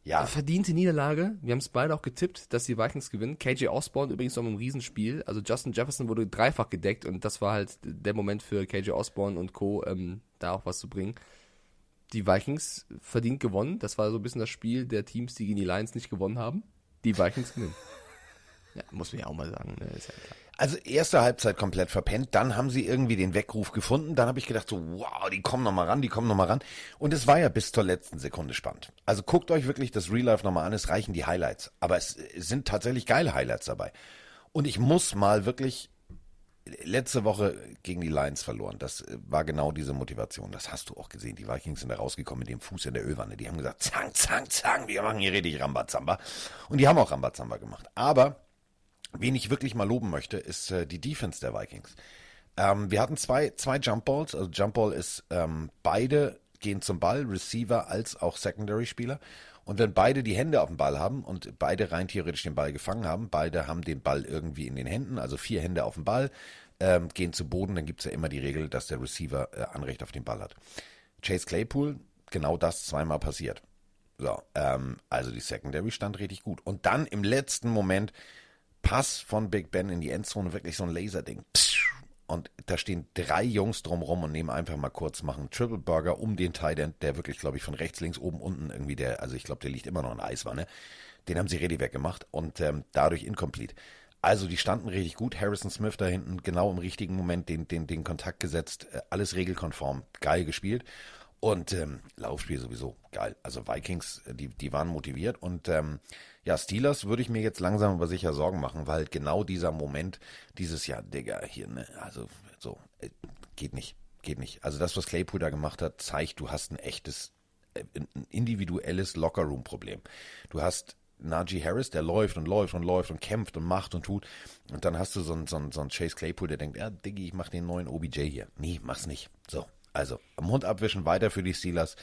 ja. Verdiente Niederlage. Wir haben es beide auch getippt, dass die Vikings gewinnen. KJ Osborne übrigens noch im Riesenspiel. Also Justin Jefferson wurde dreifach gedeckt und das war halt der Moment für KJ Osborne und Co., ähm, da auch was zu bringen. Die Vikings verdient gewonnen. Das war so ein bisschen das Spiel der Teams, die gegen die Lions nicht gewonnen haben. Die Vikings gewinnen. Ja, muss man ja auch mal sagen, ne? ist ja klar. Also erste Halbzeit komplett verpennt, dann haben sie irgendwie den Weckruf gefunden, dann habe ich gedacht so, wow, die kommen nochmal ran, die kommen nochmal ran. Und es war ja bis zur letzten Sekunde spannend. Also guckt euch wirklich das Real Life nochmal an, es reichen die Highlights. Aber es, sind tatsächlich geile Highlights dabei. Und ich muss mal wirklich, letzte Woche gegen die Lions verloren, das war genau diese Motivation, das hast du auch gesehen. Die Vikings sind da rausgekommen mit dem Fuß in der Ölwanne, die haben gesagt, zang, zang, zang, wir machen hier richtig Rambazamba. Und die haben auch Rambazamba gemacht. Aber Wen ich wirklich mal loben möchte, ist äh, die Defense der Vikings. Ähm, wir hatten zwei, zwei Jump Balls. Also Jump Ball ist, ähm, beide gehen zum Ball, Receiver als auch Secondary-Spieler. Und wenn beide die Hände auf dem Ball haben und beide rein theoretisch den Ball gefangen haben, beide haben den Ball irgendwie in den Händen, also vier Hände auf dem Ball, ähm, gehen zu Boden, dann gibt es ja immer die Regel, dass der Receiver äh, Anrecht auf den Ball hat. Chase Claypool, genau das zweimal passiert. So, ähm, also die Secondary stand richtig gut. Und dann im letzten Moment Pass von Big Ben in die Endzone, wirklich so ein Laserding. Und da stehen drei Jungs drumrum und nehmen einfach mal kurz, machen Triple Burger um den Titan, der wirklich, glaube ich, von rechts, links, oben, unten irgendwie der, also ich glaube, der liegt immer noch in Eiswanne. Den haben sie ready weggemacht und ähm, dadurch incomplete. Also die standen richtig gut. Harrison Smith da hinten genau im richtigen Moment den, den, den Kontakt gesetzt. Äh, alles regelkonform. Geil gespielt. Und ähm, Laufspiel sowieso geil. Also Vikings, äh, die, die waren motiviert. Und ähm, ja, Steelers würde ich mir jetzt langsam aber sicher Sorgen machen, weil genau dieser Moment, dieses Jahr, Digga, hier, ne, also so, äh, geht nicht. Geht nicht. Also das, was Claypool da gemacht hat, zeigt, du hast ein echtes, äh, ein individuelles Lockerroom-Problem. Du hast Najee Harris, der läuft und läuft und läuft und kämpft und macht und tut. Und dann hast du so einen, so einen, so einen Chase Claypool, der denkt, ja, Diggi, ich mach den neuen OBJ hier. Nee, mach's nicht. So, also, am Mund abwischen weiter für die Steelers.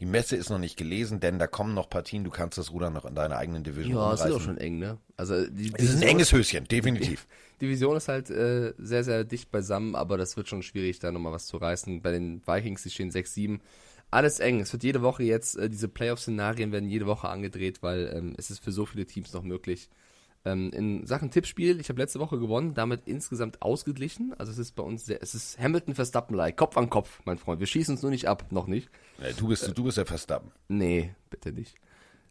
Die Messe ist noch nicht gelesen, denn da kommen noch Partien. Du kannst das Ruder noch in deiner eigenen Division Ja, es ist auch schon eng, ne? Also, die, es ist ein enges Höschen, definitiv. Die Division ist halt äh, sehr, sehr dicht beisammen, aber das wird schon schwierig, da nochmal was zu reißen. Bei den Vikings, die stehen 6-7. Alles eng. Es wird jede Woche jetzt, äh, diese Playoff-Szenarien werden jede Woche angedreht, weil ähm, es ist für so viele Teams noch möglich. Ähm, in Sachen Tippspiel, ich habe letzte Woche gewonnen, damit insgesamt ausgeglichen. Also es ist bei uns sehr, es ist Hamilton Verstappen-like, Kopf an Kopf, mein Freund. Wir schießen uns nur nicht ab, noch nicht. Ja, du bist, äh, du bist der Verstappen. Nee, bitte nicht.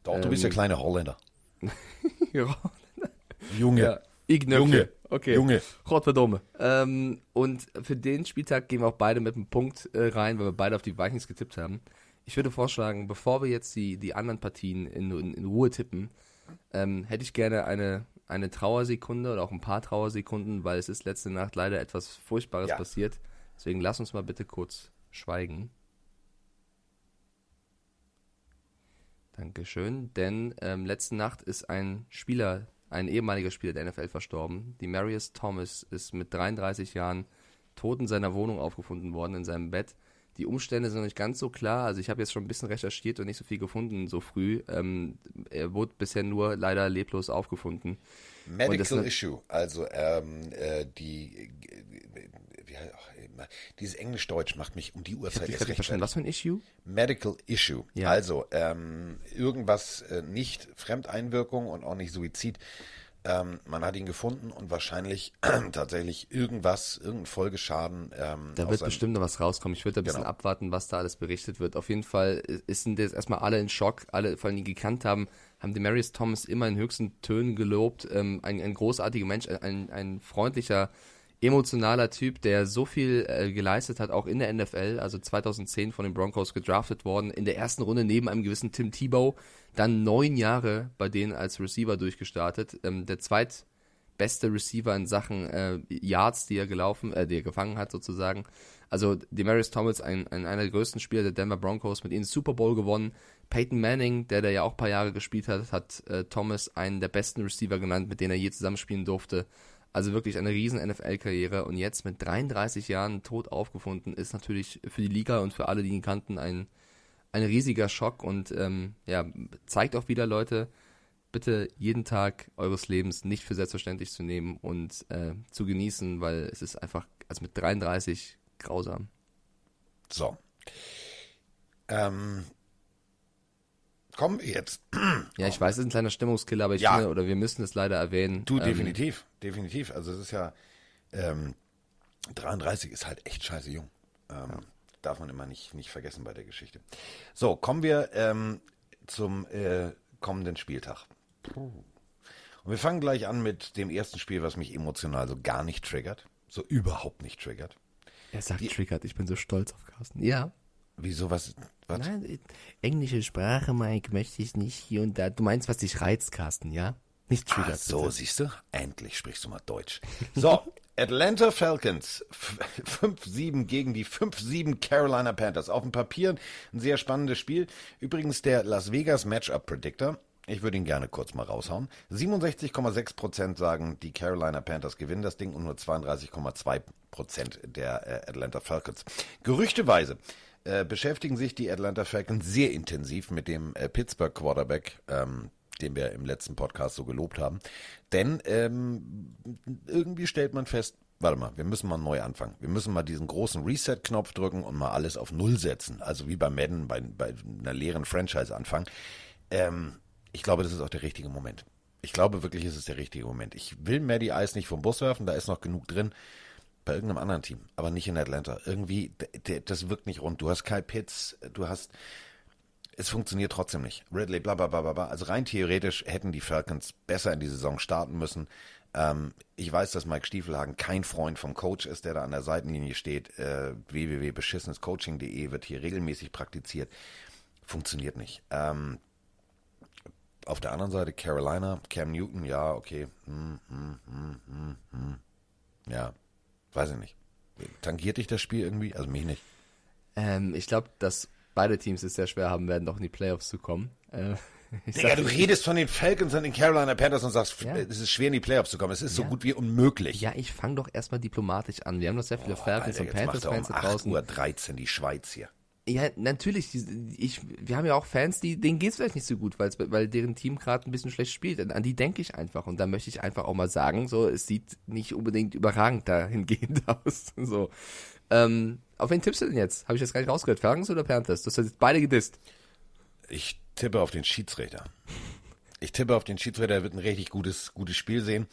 Doch, du ähm, bist der kleine Holländer. Junge. Ja, Junge. Okay. Junge. Rotterdam. Ähm, und für den Spieltag gehen wir auch beide mit einem Punkt äh, rein, weil wir beide auf die Vikings getippt haben. Ich würde vorschlagen, bevor wir jetzt die, die anderen Partien in, in, in Ruhe tippen, ähm, hätte ich gerne eine, eine Trauersekunde oder auch ein paar Trauersekunden, weil es ist letzte Nacht leider etwas Furchtbares ja. passiert. Deswegen lass uns mal bitte kurz schweigen. Dankeschön, denn ähm, letzte Nacht ist ein Spieler, ein ehemaliger Spieler der NFL verstorben. Die Marius Thomas ist mit 33 Jahren tot in seiner Wohnung aufgefunden worden, in seinem Bett. Die Umstände sind noch nicht ganz so klar. Also ich habe jetzt schon ein bisschen recherchiert und nicht so viel gefunden so früh. Ähm, er wurde bisher nur leider leblos aufgefunden. Medical Issue, also ähm, äh, die wie, ach, dieses Englisch-Deutsch macht mich um die Uhrzeit erst recht verstanden. Was für ein Issue? Medical Issue. Ja. Also ähm, irgendwas äh, nicht Fremdeinwirkung und auch nicht Suizid. Ähm, man hat ihn gefunden und wahrscheinlich tatsächlich irgendwas, irgendein Folgeschaden. Ähm, da wird bestimmt noch was rauskommen. Ich würde ein bisschen genau. abwarten, was da alles berichtet wird. Auf jeden Fall sind jetzt erstmal alle in Schock, alle, vor allem die gekannt haben, haben Demarius Thomas immer in höchsten Tönen gelobt. Ähm, ein, ein großartiger Mensch, ein, ein freundlicher, emotionaler Typ, der so viel äh, geleistet hat, auch in der NFL, also 2010 von den Broncos gedraftet worden, in der ersten Runde neben einem gewissen Tim Tebow, dann neun Jahre bei denen als Receiver durchgestartet, ähm, der zweitbeste Receiver in Sachen äh, Yards, die er gelaufen, äh, die er gefangen hat sozusagen. Also Demarius Thomas, ein, ein, einer der größten Spieler der Denver Broncos, mit ihnen Super Bowl gewonnen. Peyton Manning, der da ja auch ein paar Jahre gespielt hat, hat äh, Thomas einen der besten Receiver genannt, mit denen er je zusammenspielen durfte. Also wirklich eine riesen NFL-Karriere und jetzt mit 33 Jahren tot aufgefunden, ist natürlich für die Liga und für alle, die ihn kannten, ein, ein riesiger Schock und ähm, ja, zeigt auch wieder, Leute, bitte jeden Tag eures Lebens nicht für selbstverständlich zu nehmen und äh, zu genießen, weil es ist einfach, also mit 33 grausam. So. Ähm, wir jetzt. Ja, ich weiß, es ist ein kleiner Stimmungskiller, aber ich ja. finde, oder wir müssen es leider erwähnen. Du, ähm, definitiv, definitiv. Also es ist ja, ähm, 33 ist halt echt scheiße jung. Ähm, ja. Darf man immer nicht, nicht vergessen bei der Geschichte. So, kommen wir ähm, zum äh, kommenden Spieltag. Und wir fangen gleich an mit dem ersten Spiel, was mich emotional so gar nicht triggert. So überhaupt nicht triggert. Er sagt Die, triggert, ich bin so stolz auf Carsten. Ja. Wieso, was, was? Nein, englische Sprache, Mike, möchte ich nicht hier und da. Du meinst, was dich reizt, Carsten, ja? Nicht triggert. Ach so, bitte. siehst du? Endlich sprichst du mal Deutsch. So, Atlanta Falcons 5-7 gegen die 5-7 Carolina Panthers. Auf dem Papier ein sehr spannendes Spiel. Übrigens der Las Vegas Matchup Predictor. Ich würde ihn gerne kurz mal raushauen. 67,6% sagen, die Carolina Panthers gewinnen das Ding und nur 32,2% der äh, Atlanta Falcons. Gerüchteweise äh, beschäftigen sich die Atlanta Falcons sehr intensiv mit dem äh, Pittsburgh Quarterback, ähm, den wir im letzten Podcast so gelobt haben. Denn ähm, irgendwie stellt man fest, warte mal, wir müssen mal neu anfangen. Wir müssen mal diesen großen Reset-Knopf drücken und mal alles auf Null setzen. Also wie bei Madden, bei, bei einer leeren Franchise anfangen. Ähm, ich glaube, das ist auch der richtige Moment. Ich glaube wirklich, es ist der richtige Moment. Ich will Maddie Ice nicht vom Bus werfen, da ist noch genug drin bei irgendeinem anderen Team, aber nicht in Atlanta. Irgendwie, das wirkt nicht rund. Du hast Kyle Pitts, du hast, es funktioniert trotzdem nicht. Ridley, bla bla bla bla. Also rein theoretisch hätten die Falcons besser in die Saison starten müssen. Ähm, ich weiß, dass Mike Stiefelhagen kein Freund vom Coach ist, der da an der Seitenlinie steht. Äh, www.beschissenescoaching.de wird hier regelmäßig praktiziert. Funktioniert nicht. Ähm, auf der anderen Seite Carolina, Cam Newton, ja, okay. Hm, hm, hm, hm, hm. Ja, Weiß ich nicht. Tangiert dich das Spiel irgendwie? Also mich nicht. Ähm, ich glaube, dass beide Teams es sehr schwer haben werden, doch in die Playoffs zu kommen. Äh, Digga, du redest von den Falcons und den Carolina Panthers und sagst, ja. es ist schwer in die Playoffs zu kommen. Es ist ja. so gut wie unmöglich. Ja, ich fange doch erstmal diplomatisch an. Wir haben noch sehr viele oh, Falcons Alter, und Panthers-Fans um draußen. Uhr 13 die Schweiz hier. Ja, natürlich. Ich, wir haben ja auch Fans, die, denen geht's vielleicht nicht so gut, weil, deren Team gerade ein bisschen schlecht spielt. An die denke ich einfach. Und da möchte ich einfach auch mal sagen, so, es sieht nicht unbedingt überragend dahingehend aus. So. Ähm, auf wen tippst du denn jetzt? Habe ich das gar nicht rausgehört? Falcons oder Panthers? Du hast jetzt beide gedisst. Ich tippe auf den Schiedsrichter. Ich tippe auf den Schiedsrichter, er wird ein richtig gutes, gutes Spiel sehen.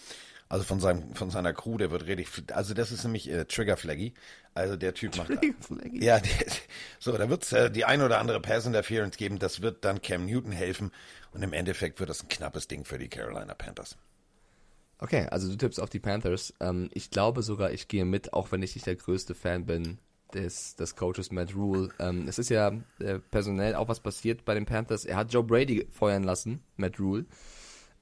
Also von seinem, von seiner Crew, der wird richtig, also das ist nämlich äh, Trigger Flaggy. Also der Typ macht. Trigger Flaggy. Ja, der, so, da wird es äh, die ein oder andere Pass Interference geben. Das wird dann Cam Newton helfen. Und im Endeffekt wird das ein knappes Ding für die Carolina Panthers. Okay, also du tippst auf die Panthers. Ähm, ich glaube sogar, ich gehe mit, auch wenn ich nicht der größte Fan bin des, des Coaches Matt Rule. Ähm, es ist ja äh, personell auch was passiert bei den Panthers. Er hat Joe Brady feuern lassen, Matt Rule.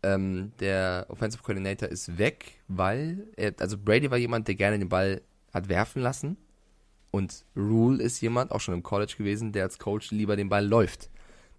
Ähm, der Offensive Coordinator ist weg, weil er, also Brady war jemand, der gerne den Ball hat werfen lassen. Und Rule ist jemand, auch schon im College gewesen, der als Coach lieber den Ball läuft.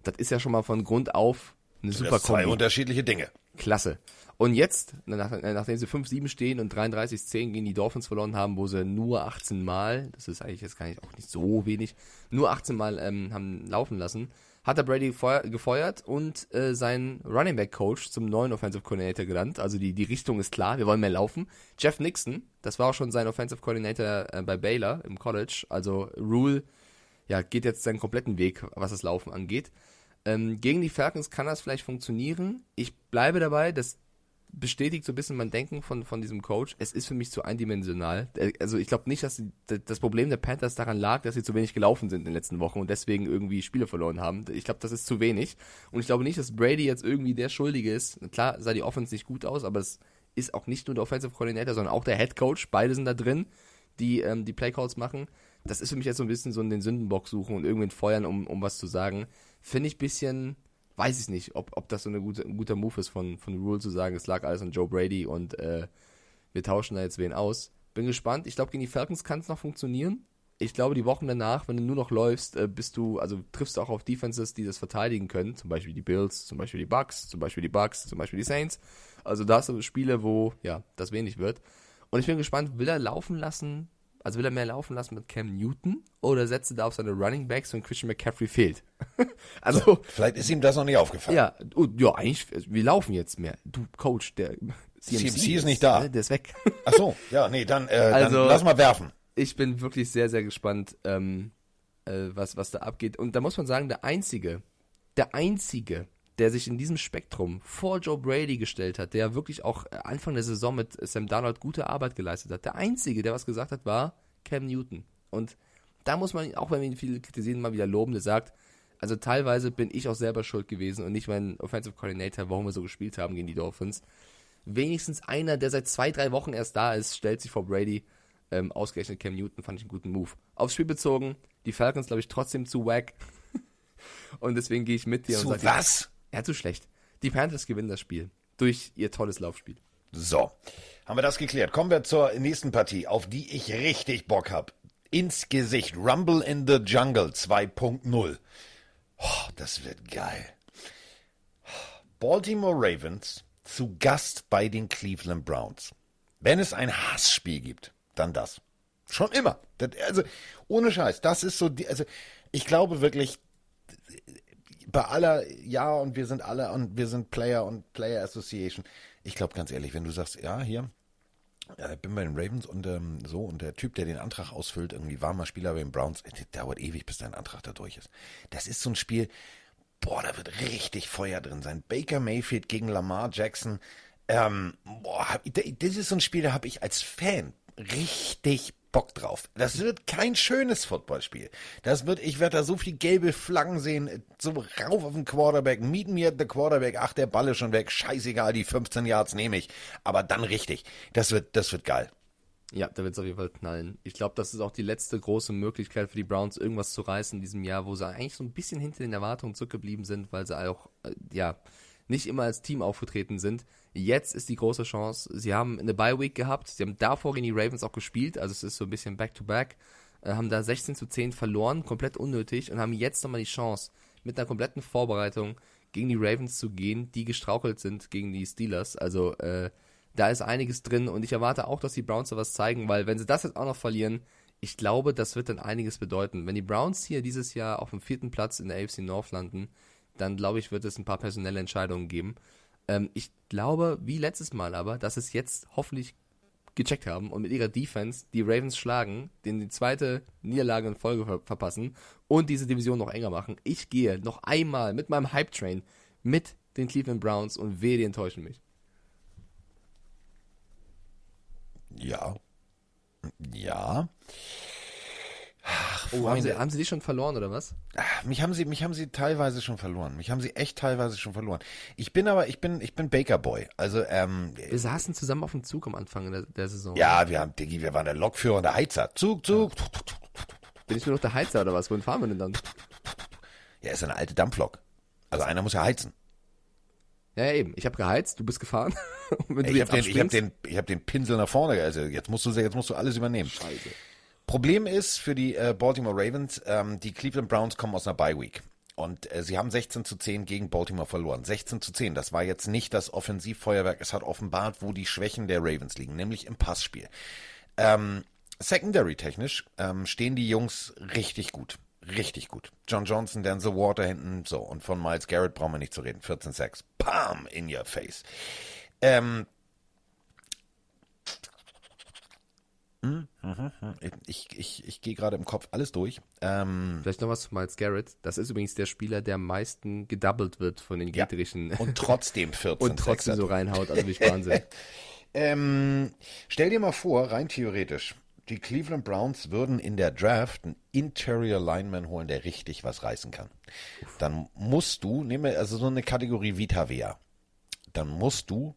Das ist ja schon mal von Grund auf eine super das Zwei unterschiedliche Dinge. Klasse. Und jetzt, nach, nachdem sie 5-7 stehen und 33-10 gegen die Dolphins verloren haben, wo sie nur 18 Mal, das ist eigentlich jetzt gar nicht, auch nicht so wenig, nur 18 Mal ähm, haben laufen lassen, hat er Brady gefeuert und äh, seinen Running Back Coach zum neuen Offensive Coordinator genannt. Also die, die Richtung ist klar, wir wollen mehr laufen. Jeff Nixon, das war auch schon sein Offensive Coordinator äh, bei Baylor im College. Also Rule, ja, geht jetzt seinen kompletten Weg, was das Laufen angeht. Ähm, gegen die Falcons kann das vielleicht funktionieren. Ich bleibe dabei, dass bestätigt so ein bisschen mein Denken von, von diesem Coach. Es ist für mich zu eindimensional. Äh, also ich glaube nicht, dass die, das Problem der Panthers daran lag, dass sie zu wenig gelaufen sind in den letzten Wochen und deswegen irgendwie Spiele verloren haben. Ich glaube, das ist zu wenig. Und ich glaube nicht, dass Brady jetzt irgendwie der Schuldige ist. Klar sah die Offense nicht gut aus, aber es ist auch nicht nur der Offensive Coordinator, sondern auch der Head Coach. Beide sind da drin, die ähm, die Playcalls machen. Das ist für mich jetzt so ein bisschen so in den Sündenbock suchen und irgendwen feuern, um, um was zu sagen. Finde ich ein bisschen weiß ich nicht, ob, ob das so eine gute, ein guter Move ist von, von Rule zu sagen, es lag alles an Joe Brady und äh, wir tauschen da jetzt wen aus. Bin gespannt. Ich glaube, gegen die Falcons kann es noch funktionieren. Ich glaube, die Wochen danach, wenn du nur noch läufst, äh, bist du, also triffst du auch auf Defenses, die das verteidigen können. Zum Beispiel die Bills, zum Beispiel die Bucks, zum Beispiel die Bucks, zum Beispiel die Saints. Also da sind Spiele, wo, ja, das wenig wird. Und ich bin gespannt, will er laufen lassen? Also will er mehr laufen lassen mit Cam Newton oder setzt er da auf seine Running Backs und Christian McCaffrey fehlt? also so, vielleicht ist ihm das noch nicht aufgefallen. Ja, ja, eigentlich wir laufen jetzt mehr. Du Coach, der CMC, CMC ist nicht da. Ne, der ist weg. Ach so, ja, nee, dann, äh, also, dann lass mal werfen. Ich bin wirklich sehr, sehr gespannt, ähm, äh, was, was da abgeht. Und da muss man sagen, der einzige, der einzige, der sich in diesem Spektrum vor Joe Brady gestellt hat, der wirklich auch Anfang der Saison mit Sam Darnold gute Arbeit geleistet hat. Der einzige, der was gesagt hat, war Cam Newton. Und da muss man, auch wenn wir ihn viele kritisieren, mal wieder loben, der sagt, also teilweise bin ich auch selber schuld gewesen und nicht mein Offensive Coordinator, warum wir so gespielt haben gegen die Dolphins. Wenigstens einer, der seit zwei, drei Wochen erst da ist, stellt sich vor Brady. Ähm, ausgerechnet Cam Newton fand ich einen guten Move. Aufs Spiel bezogen, die Falcons, glaube ich, trotzdem zu wack. und deswegen gehe ich mit dir zu und sage. Was? Ja, zu schlecht. Die Panthers gewinnen das Spiel. Durch ihr tolles Laufspiel. So. Haben wir das geklärt. Kommen wir zur nächsten Partie, auf die ich richtig Bock habe. Ins Gesicht. Rumble in the Jungle 2.0. Oh, das wird geil. Baltimore Ravens zu Gast bei den Cleveland Browns. Wenn es ein Hassspiel gibt, dann das. Schon immer. Das, also, ohne Scheiß. Das ist so, die, also, ich glaube wirklich, bei aller, ja, und wir sind alle, und wir sind Player und Player Association. Ich glaube ganz ehrlich, wenn du sagst, ja, hier, ich bin bei den Ravens und ähm, so, und der Typ, der den Antrag ausfüllt, irgendwie war mal Spieler bei den Browns, das dauert ewig, bis dein Antrag da durch ist. Das ist so ein Spiel, boah, da wird richtig Feuer drin sein. Baker Mayfield gegen Lamar Jackson, ähm, boah, das ist so ein Spiel, da habe ich als Fan richtig Bock drauf. Das wird kein schönes Footballspiel. Das wird, ich werde da so viel gelbe Flaggen sehen, so rauf auf den Quarterback, mieten mir der Quarterback, ach, der Ball ist schon weg, scheißegal, die 15 Yards nehme ich. Aber dann richtig. Das wird, das wird geil. Ja, da wird es auf jeden Fall knallen. Ich glaube, das ist auch die letzte große Möglichkeit für die Browns, irgendwas zu reißen in diesem Jahr, wo sie eigentlich so ein bisschen hinter den Erwartungen zurückgeblieben sind, weil sie auch, äh, ja, nicht immer als Team aufgetreten sind. Jetzt ist die große Chance. Sie haben eine Bye Week gehabt. Sie haben davor gegen die Ravens auch gespielt. Also es ist so ein bisschen Back-to-Back. -back. Äh, haben da 16 zu 10 verloren, komplett unnötig und haben jetzt nochmal die Chance, mit einer kompletten Vorbereitung gegen die Ravens zu gehen, die gestrauchelt sind gegen die Steelers. Also äh, da ist einiges drin und ich erwarte auch, dass die Browns da was zeigen, weil wenn sie das jetzt auch noch verlieren, ich glaube, das wird dann einiges bedeuten. Wenn die Browns hier dieses Jahr auf dem vierten Platz in der AFC North landen, dann glaube ich, wird es ein paar personelle Entscheidungen geben. Ähm, ich glaube, wie letztes Mal aber, dass es jetzt hoffentlich gecheckt haben und mit ihrer Defense die Ravens schlagen, denen die zweite Niederlage in Folge ver verpassen und diese Division noch enger machen. Ich gehe noch einmal mit meinem Hype-Train mit den Cleveland Browns und wehe, die enttäuschen mich. Ja. Ja. Oh, haben sie, haben sie die schon verloren oder was? Ach, mich haben sie, mich haben sie teilweise schon verloren. Mich haben sie echt teilweise schon verloren. Ich bin aber, ich bin, ich bin Baker Boy. Also ähm, wir saßen zusammen auf dem Zug am Anfang der, der Saison. Ja, wir haben, Diggi, wir waren der Lokführer und der Heizer. Zug, Zug. Ja. Bin ich nur noch der Heizer oder was? Wohin fahren wir denn dann? Ja, ist eine alte Dampflok. Also einer muss ja heizen. Ja, ja eben. Ich habe geheizt, du bist gefahren. ich habe den, ich hab den, ich hab den Pinsel nach vorne. Also jetzt musst du, jetzt musst du alles übernehmen. Scheiße. Problem ist für die äh, Baltimore Ravens, ähm, die Cleveland Browns kommen aus einer Bye Week. Und äh, sie haben 16 zu 10 gegen Baltimore verloren. 16 zu 10. Das war jetzt nicht das Offensivfeuerwerk. Es hat offenbart, wo die Schwächen der Ravens liegen, nämlich im Passspiel. Ähm, Secondary technisch ähm, stehen die Jungs richtig gut. Richtig gut. John Johnson, Denzel Water hinten, so. Und von Miles Garrett brauchen wir nicht zu reden. 14 Sacks. Bam! In your face. Ähm, Mhm, mhm, mhm. Ich, ich, ich gehe gerade im Kopf alles durch. Ähm, Vielleicht noch was zu Miles Garrett. Das ist übrigens der Spieler, der am meisten gedoubled wird von den Ja. gegnerischen. und trotzdem 14 und trotzdem so reinhaut. Also wirklich Wahnsinn. Ähm, stell dir mal vor, rein theoretisch, die Cleveland Browns würden in der Draft einen Interior Lineman holen, der richtig was reißen kann. Dann musst du, nehmen wir also so eine Kategorie Vita Vea, dann musst du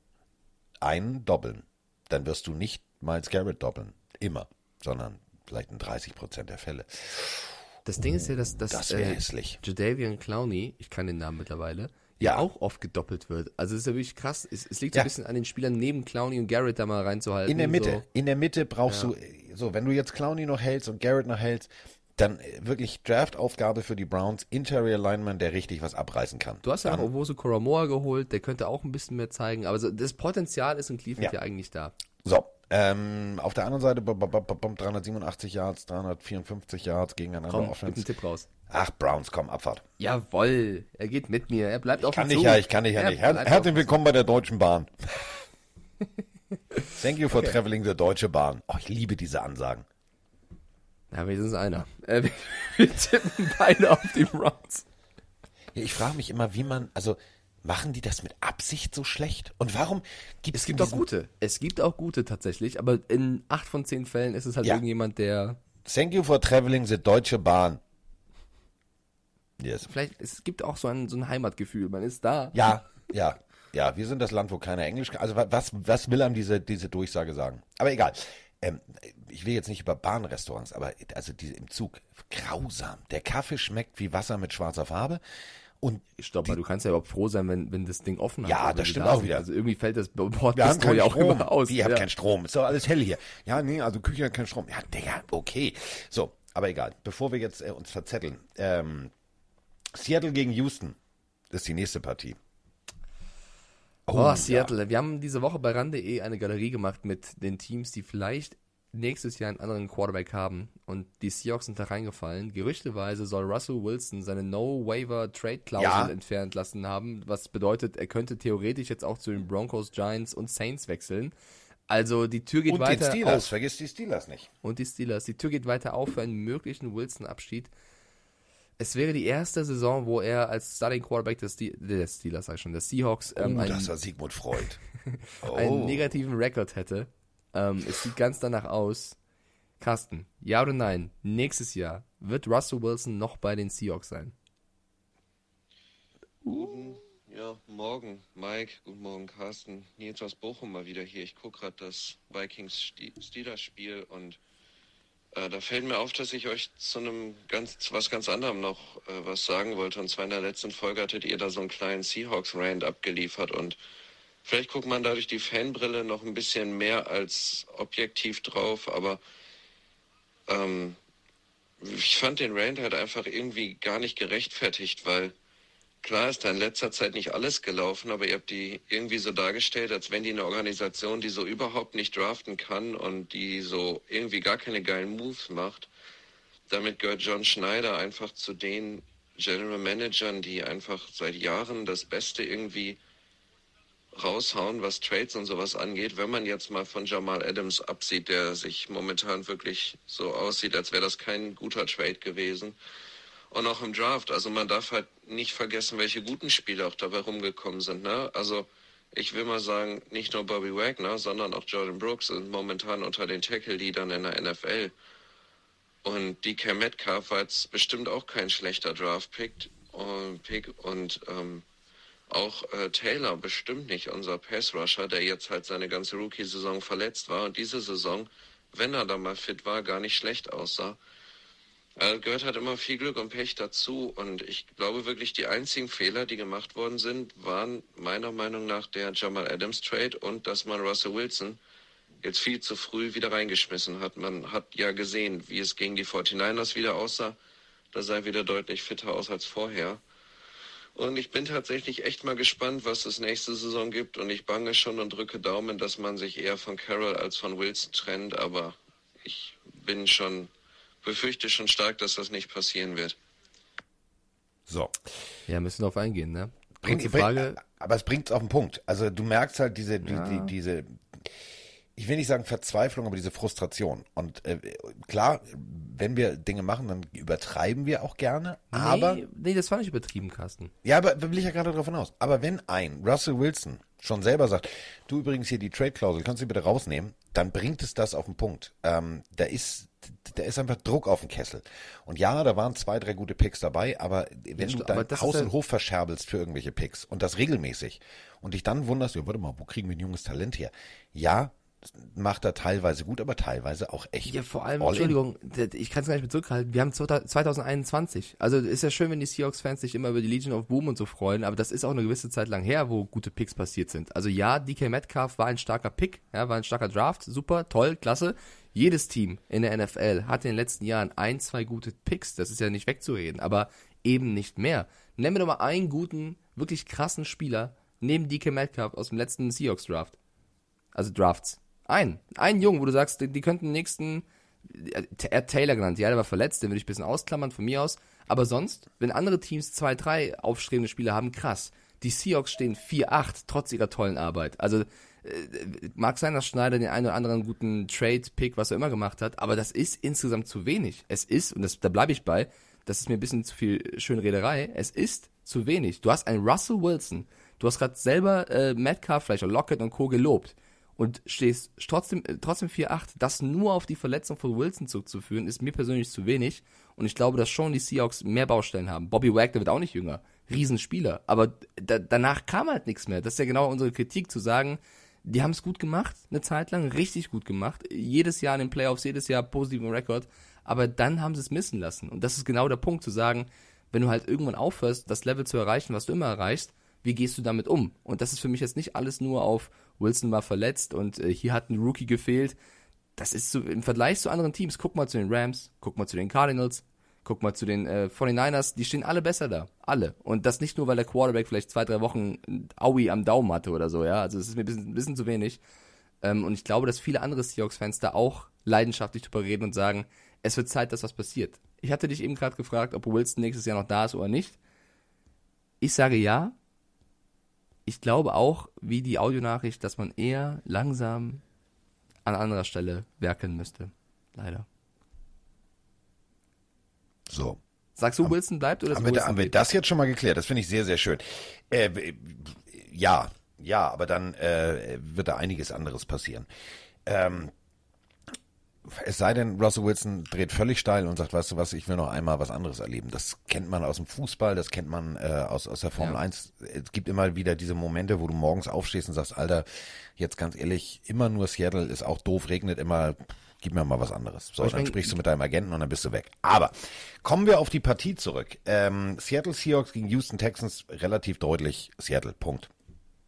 einen doppeln. Dann wirst du nicht Miles Garrett doppeln. Immer. Sondern vielleicht in 30 Prozent der Fälle. Das Ding ist ja, dass, dass Das wäre hässlich. Jadavian Clowney, ich kann den Namen mittlerweile, Ja. ja auch oft gedoppelt wird. Also es ist ja wirklich krass. Es, es liegt so Ja. ein bisschen an den Spielern neben Clowney und Garrett da mal reinzuhalten. In der Mitte. So. In der Mitte brauchst du, so, wenn du jetzt Clowney noch hältst und Garrett noch hältst, dann äh, wirklich Draft-Aufgabe für die Browns, Interior Lineman, der richtig was abreißen kann. Du hast ja dann, auch Owosu Koramoa geholt, der könnte auch ein bisschen mehr zeigen. Aber so, das Potenzial ist in Cleveland Ja. ja, eigentlich da. So, ähm, auf der anderen Seite b- b- b- b- 387 Yards, 354 Yards gegeneinander Komm, gib Offense. einen Tipp raus. Ach, Browns, komm, Abfahrt. Jawoll, er geht mit mir. Er bleibt auf Kann dem ich Zug. ja, ich kann dich ja Er nicht. Her herzlich willkommen bei der Deutschen Bahn. Thank you for traveling the Deutsche Bahn. Oh, ich liebe diese Ansagen. Ja, wenigstens einer. Äh, wir, wir tippen beide auf die Browns. Ja, ich frage mich immer, wie man, also machen die das mit Absicht so schlecht? Und warum gibt Es gibt auch gute. Es gibt auch gute tatsächlich, aber in acht von zehn Fällen ist es halt Ja. irgendjemand, der Thank you for traveling the Deutsche Bahn. Yes. vielleicht, es gibt auch so ein, so ein Heimatgefühl. Man ist da. Ja, ja, ja. Wir sind das Land, wo keiner Englisch kann. Also wa- was, was will einem diese, diese Durchsage sagen? Aber egal. Ähm, ich will jetzt nicht über Bahnrestaurants, aber also diese im Zug. Grausam. Der Kaffee schmeckt wie Wasser mit schwarzer Farbe. Und Stopp mal, du kannst ja überhaupt froh sein, wenn, wenn das Ding offen hat. Ja, das stimmt da auch sind. wieder. Also irgendwie fällt das Bord wir haben Bistro keinen ja auch Strom. immer aus. Die haben ja. keinen Strom. Ist doch alles hell hier. Ja, nee, also Küche hat keinen Strom. Ja, Digga, okay. So, aber egal. Bevor wir jetzt äh, uns verzetteln. Ähm, Seattle gegen Houston ist die nächste Partie. Oh, Seattle. Wir haben diese Woche bei RAN.de eine Galerie gemacht mit den Teams, die vielleicht nächstes Jahr einen anderen Quarterback haben. Und die Seahawks sind da reingefallen. Gerüchteweise soll Russell Wilson seine No-Waiver-Trade-Klausel Ja. entfernt lassen haben, was bedeutet, er könnte theoretisch jetzt auch zu den Broncos, Giants und Saints wechseln. Also die Tür geht Und den weiter Steelers. auf. Vergiss die Steelers nicht. Und die Steelers. Die Tür geht weiter auf für einen möglichen Wilson-Abschied. Es wäre die erste Saison, wo er als Starting Quarterback des, Ste des Steelers, sag ich schon, des Seahawks ähm, Oh, einen, das war Sigmund Freud. Oh. einen negativen Rekord hätte. Ähm, es sieht ganz danach aus. Carsten, ja oder nein? Nächstes Jahr wird Russell Wilson noch bei den Seahawks sein? Guten, ja, morgen, Mike. Guten Morgen, Carsten. Nils aus Bochum mal wieder hier. Ich gucke gerade das Vikings-Steelers-Spiel und äh, da fällt mir auf, dass ich euch zu einem ganz, zu was ganz anderem noch äh, was sagen wollte. Und zwar in der letzten Folge hattet ihr da so einen kleinen Seahawks-Rand abgeliefert und vielleicht guckt man dadurch die Fanbrille noch ein bisschen mehr als objektiv drauf, aber ähm, ich fand den Rand halt einfach irgendwie gar nicht gerechtfertigt, weil Klar ist da in letzter Zeit nicht alles gelaufen, aber ihr habt die irgendwie so dargestellt, als wenn die eine Organisation, die so überhaupt nicht draften kann und die so irgendwie gar keine geilen Moves macht. Damit gehört John Schneider einfach zu den General Managern, die einfach seit Jahren das Beste irgendwie raushauen, was Trades und sowas angeht. Wenn man jetzt mal von Jamal Adams absieht, der sich momentan wirklich so aussieht, als wäre das kein guter Trade gewesen und auch im Draft. Also man darf halt nicht vergessen, welche guten Spieler auch dabei rumgekommen sind. Ne? Also ich will mal sagen, nicht nur Bobby Wagner, sondern auch Jordan Brooks sind momentan unter den Tackle-Leadern in der NFL. Und DK Metcalf war jetzt bestimmt auch kein schlechter Draft-Pick. Und, Pick und ähm, auch äh, Taylor bestimmt nicht unser Pass-Rusher, der jetzt halt seine ganze Rookie-Saison verletzt war und diese Saison, wenn er da mal fit war, gar nicht schlecht aussah. Äh, gehört halt immer viel Glück und Pech dazu. Und ich glaube wirklich, die einzigen Fehler, die gemacht worden sind, waren meiner Meinung nach der Jamal Adams Trade und dass man Russell Wilson jetzt viel zu früh wieder reingeschmissen hat. Man hat ja gesehen, wie es gegen die 49ers wieder aussah. Da sah er wieder deutlich fitter aus als vorher. Und ich bin tatsächlich echt mal gespannt, was es nächste Saison gibt. Und ich bange schon und drücke Daumen, dass man sich eher von Carroll als von Wilson trennt. Aber ich bin schon befürchte schon stark, dass das nicht passieren wird. So. Ja, müssen wir darauf eingehen, ne? Bring, Kurze bring, Frage. aber es bringt es auf den Punkt. Also du merkst halt diese, die, Ja. die, diese, ich will nicht sagen Verzweiflung, aber diese Frustration. Und äh, klar, wenn wir Dinge machen, dann übertreiben wir auch gerne. Aber nee, nee, das war nicht übertrieben, Carsten. Ja, aber will ich ja gerade davon aus. Aber wenn ein Russell Wilson schon selber sagt, du übrigens hier die Trade-Klausel, kannst du bitte rausnehmen, dann bringt es das auf den Punkt. Ähm, da ist da ist einfach Druck auf dem Kessel. Und ja, da waren zwei, drei gute Picks dabei, aber wenn ja, du dein Haus und Hof verscherbelst für irgendwelche Picks und das regelmäßig und dich dann wunderst, ja, warte mal, wo kriegen wir ein junges Talent her? Ja, macht er teilweise gut, aber teilweise auch echt. Ja, vor allem, Entschuldigung, in. ich kann es gar nicht mehr zurückhalten. Wir haben 2021. Also ist ja schön, wenn die Seahawks-Fans sich immer über die Legion of Boom und so freuen, aber das ist auch eine gewisse Zeit lang her, wo gute Picks passiert sind. Also ja, DK Metcalf war ein starker Pick, ja, war ein starker Draft, super, toll, klasse. Jedes Team in der NFL hat in den letzten Jahren ein, zwei gute Picks, das ist ja nicht wegzureden, aber eben nicht mehr. Nenn mir doch mal einen guten, wirklich krassen Spieler neben DK Metcalf aus dem letzten Seahawks-Draft. Also Drafts. Ein. Einen Jungen, wo du sagst, die, die könnten nächsten. Er hat Taylor genannt, ja, der war verletzt, den würde ich ein bisschen ausklammern von mir aus. Aber sonst, wenn andere Teams zwei, drei aufstrebende Spieler haben, krass. Die Seahawks stehen 4-8, trotz ihrer tollen Arbeit. Also, äh, mag sein, dass Schneider den einen oder anderen guten Trade-Pick, was er immer gemacht hat, aber das ist insgesamt zu wenig. Es ist, und das, da bleibe ich bei, das ist mir ein bisschen zu viel Schönrederei, es ist zu wenig. Du hast einen Russell Wilson, du hast gerade selber äh, Metcalf, vielleicht auch Lockett und Co. gelobt und stehst trotzdem, äh, trotzdem 4-8, das nur auf die Verletzung von Wilson zurückzuführen, ist mir persönlich zu wenig. Und ich glaube, dass schon die Seahawks mehr Baustellen haben. Bobby Wagner wird auch nicht jünger. Riesenspieler. Aber da, danach kam halt nichts mehr. Das ist ja genau unsere Kritik, zu sagen, die haben es gut gemacht, eine Zeit lang, richtig gut gemacht. Jedes Jahr in den Playoffs, jedes Jahr positiven Rekord. Aber dann haben sie es missen lassen. Und das ist genau der Punkt, zu sagen, wenn du halt irgendwann aufhörst, das Level zu erreichen, was du immer erreichst, wie gehst du damit um? Und das ist für mich jetzt nicht alles nur auf Wilson war verletzt und äh, hier hat ein Rookie gefehlt. Das ist so im Vergleich zu anderen Teams. Guck mal zu den Rams, guck mal zu den Cardinals, guck mal zu den äh, 49ers, die stehen alle besser da. Alle. Und das nicht nur, weil der Quarterback vielleicht zwei, drei Wochen Aui am Daumen hatte oder so, ja. Also es ist mir ein bisschen, ein bisschen zu wenig. Ähm, und ich glaube, dass viele andere Seahawks-Fans da auch leidenschaftlich drüber reden und sagen, es wird Zeit, dass was passiert. Ich hatte dich eben gerade gefragt, ob Wilson nächstes Jahr noch da ist oder nicht. Ich sage ja, ich glaube auch, wie die Audionachricht, dass man eher langsam an anderer Stelle werkeln müsste. Leider. So. Sagst du, Wilson bleibt oder haben, wir, haben wir das jetzt schon mal geklärt? Das finde ich sehr, sehr schön. Äh, ja, ja, aber dann äh, wird da einiges anderes passieren. Ähm, es sei denn, Russell Wilson dreht völlig steil und sagt, weißt du was, ich will noch einmal was anderes erleben. Das kennt man aus dem Fußball, das kennt man äh, aus, aus der Formel ja. 1. Es gibt immer wieder diese Momente, wo du morgens aufstehst und sagst, Alter, jetzt ganz ehrlich, immer nur Seattle ist auch doof, regnet immer, gib mir mal was anderes. So, dann sprichst du mit deinem Agenten und dann bist du weg. Aber kommen wir auf die Partie zurück. Ähm, Seattle Seahawks gegen Houston Texans, relativ deutlich Seattle, Punkt.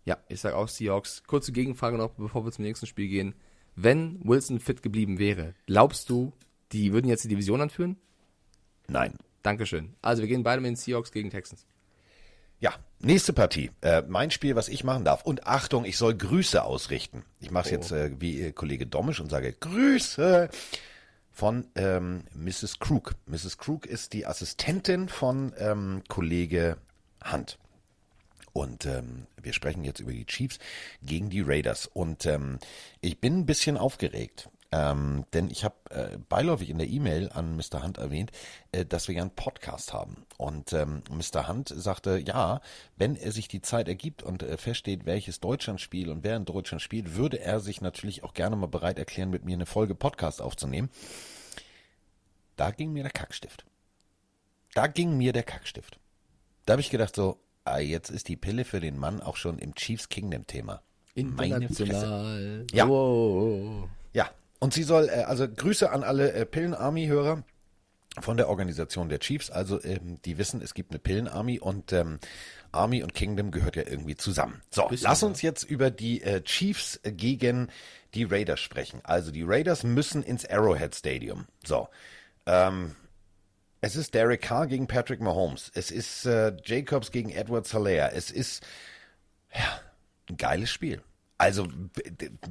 Ja, ich sag auch Seahawks. Kurze Gegenfrage noch, bevor wir zum nächsten Spiel gehen wenn Wilson fit geblieben wäre, glaubst du, die würden jetzt die Division anführen? Nein. Dankeschön. Also wir gehen beide mit den Seahawks gegen Texans. Ja, nächste Partie. Äh, mein Spiel, was ich machen darf. Und Achtung, ich soll Grüße ausrichten. Ich mache es oh. jetzt äh, wie Ihr Kollege Domisch und sage Grüße von ähm, Mrs. Krug. Mrs. Krug ist die Assistentin von ähm, Kollege Hunt. Und ähm, wir sprechen jetzt über die Chiefs gegen die Raiders. Und ähm, ich bin ein bisschen aufgeregt. Ähm, denn ich habe äh, beiläufig in der E-Mail an Mr. Hunt erwähnt, äh, dass wir ja einen Podcast haben. Und ähm, Mr. Hunt sagte, ja, wenn er sich die Zeit ergibt und äh, feststeht, welches Deutschland spielt und wer in Deutschland spielt, würde er sich natürlich auch gerne mal bereit erklären, mit mir eine Folge Podcast aufzunehmen. Da ging mir der Kackstift. Da ging mir der Kackstift. Da habe ich gedacht so, jetzt ist die Pille für den Mann auch schon im Chiefs Kingdom Thema. International. Ja. Wow. Ja. Und sie soll, äh, also Grüße an alle äh, Pillen-Army-Hörer von der Organisation der Chiefs. Also ähm, die wissen, es gibt eine Pillen-Army und ähm, Army und Kingdom gehört ja irgendwie zusammen. So, Bisschen lass uns jetzt über die äh, Chiefs gegen die Raiders sprechen. Also die Raiders müssen ins Arrowhead Stadium. So, ähm, es ist Derek Carr gegen Patrick Mahomes. Es ist äh, Jacobs gegen Edward Salaire. Es ist ja, ein geiles Spiel. Also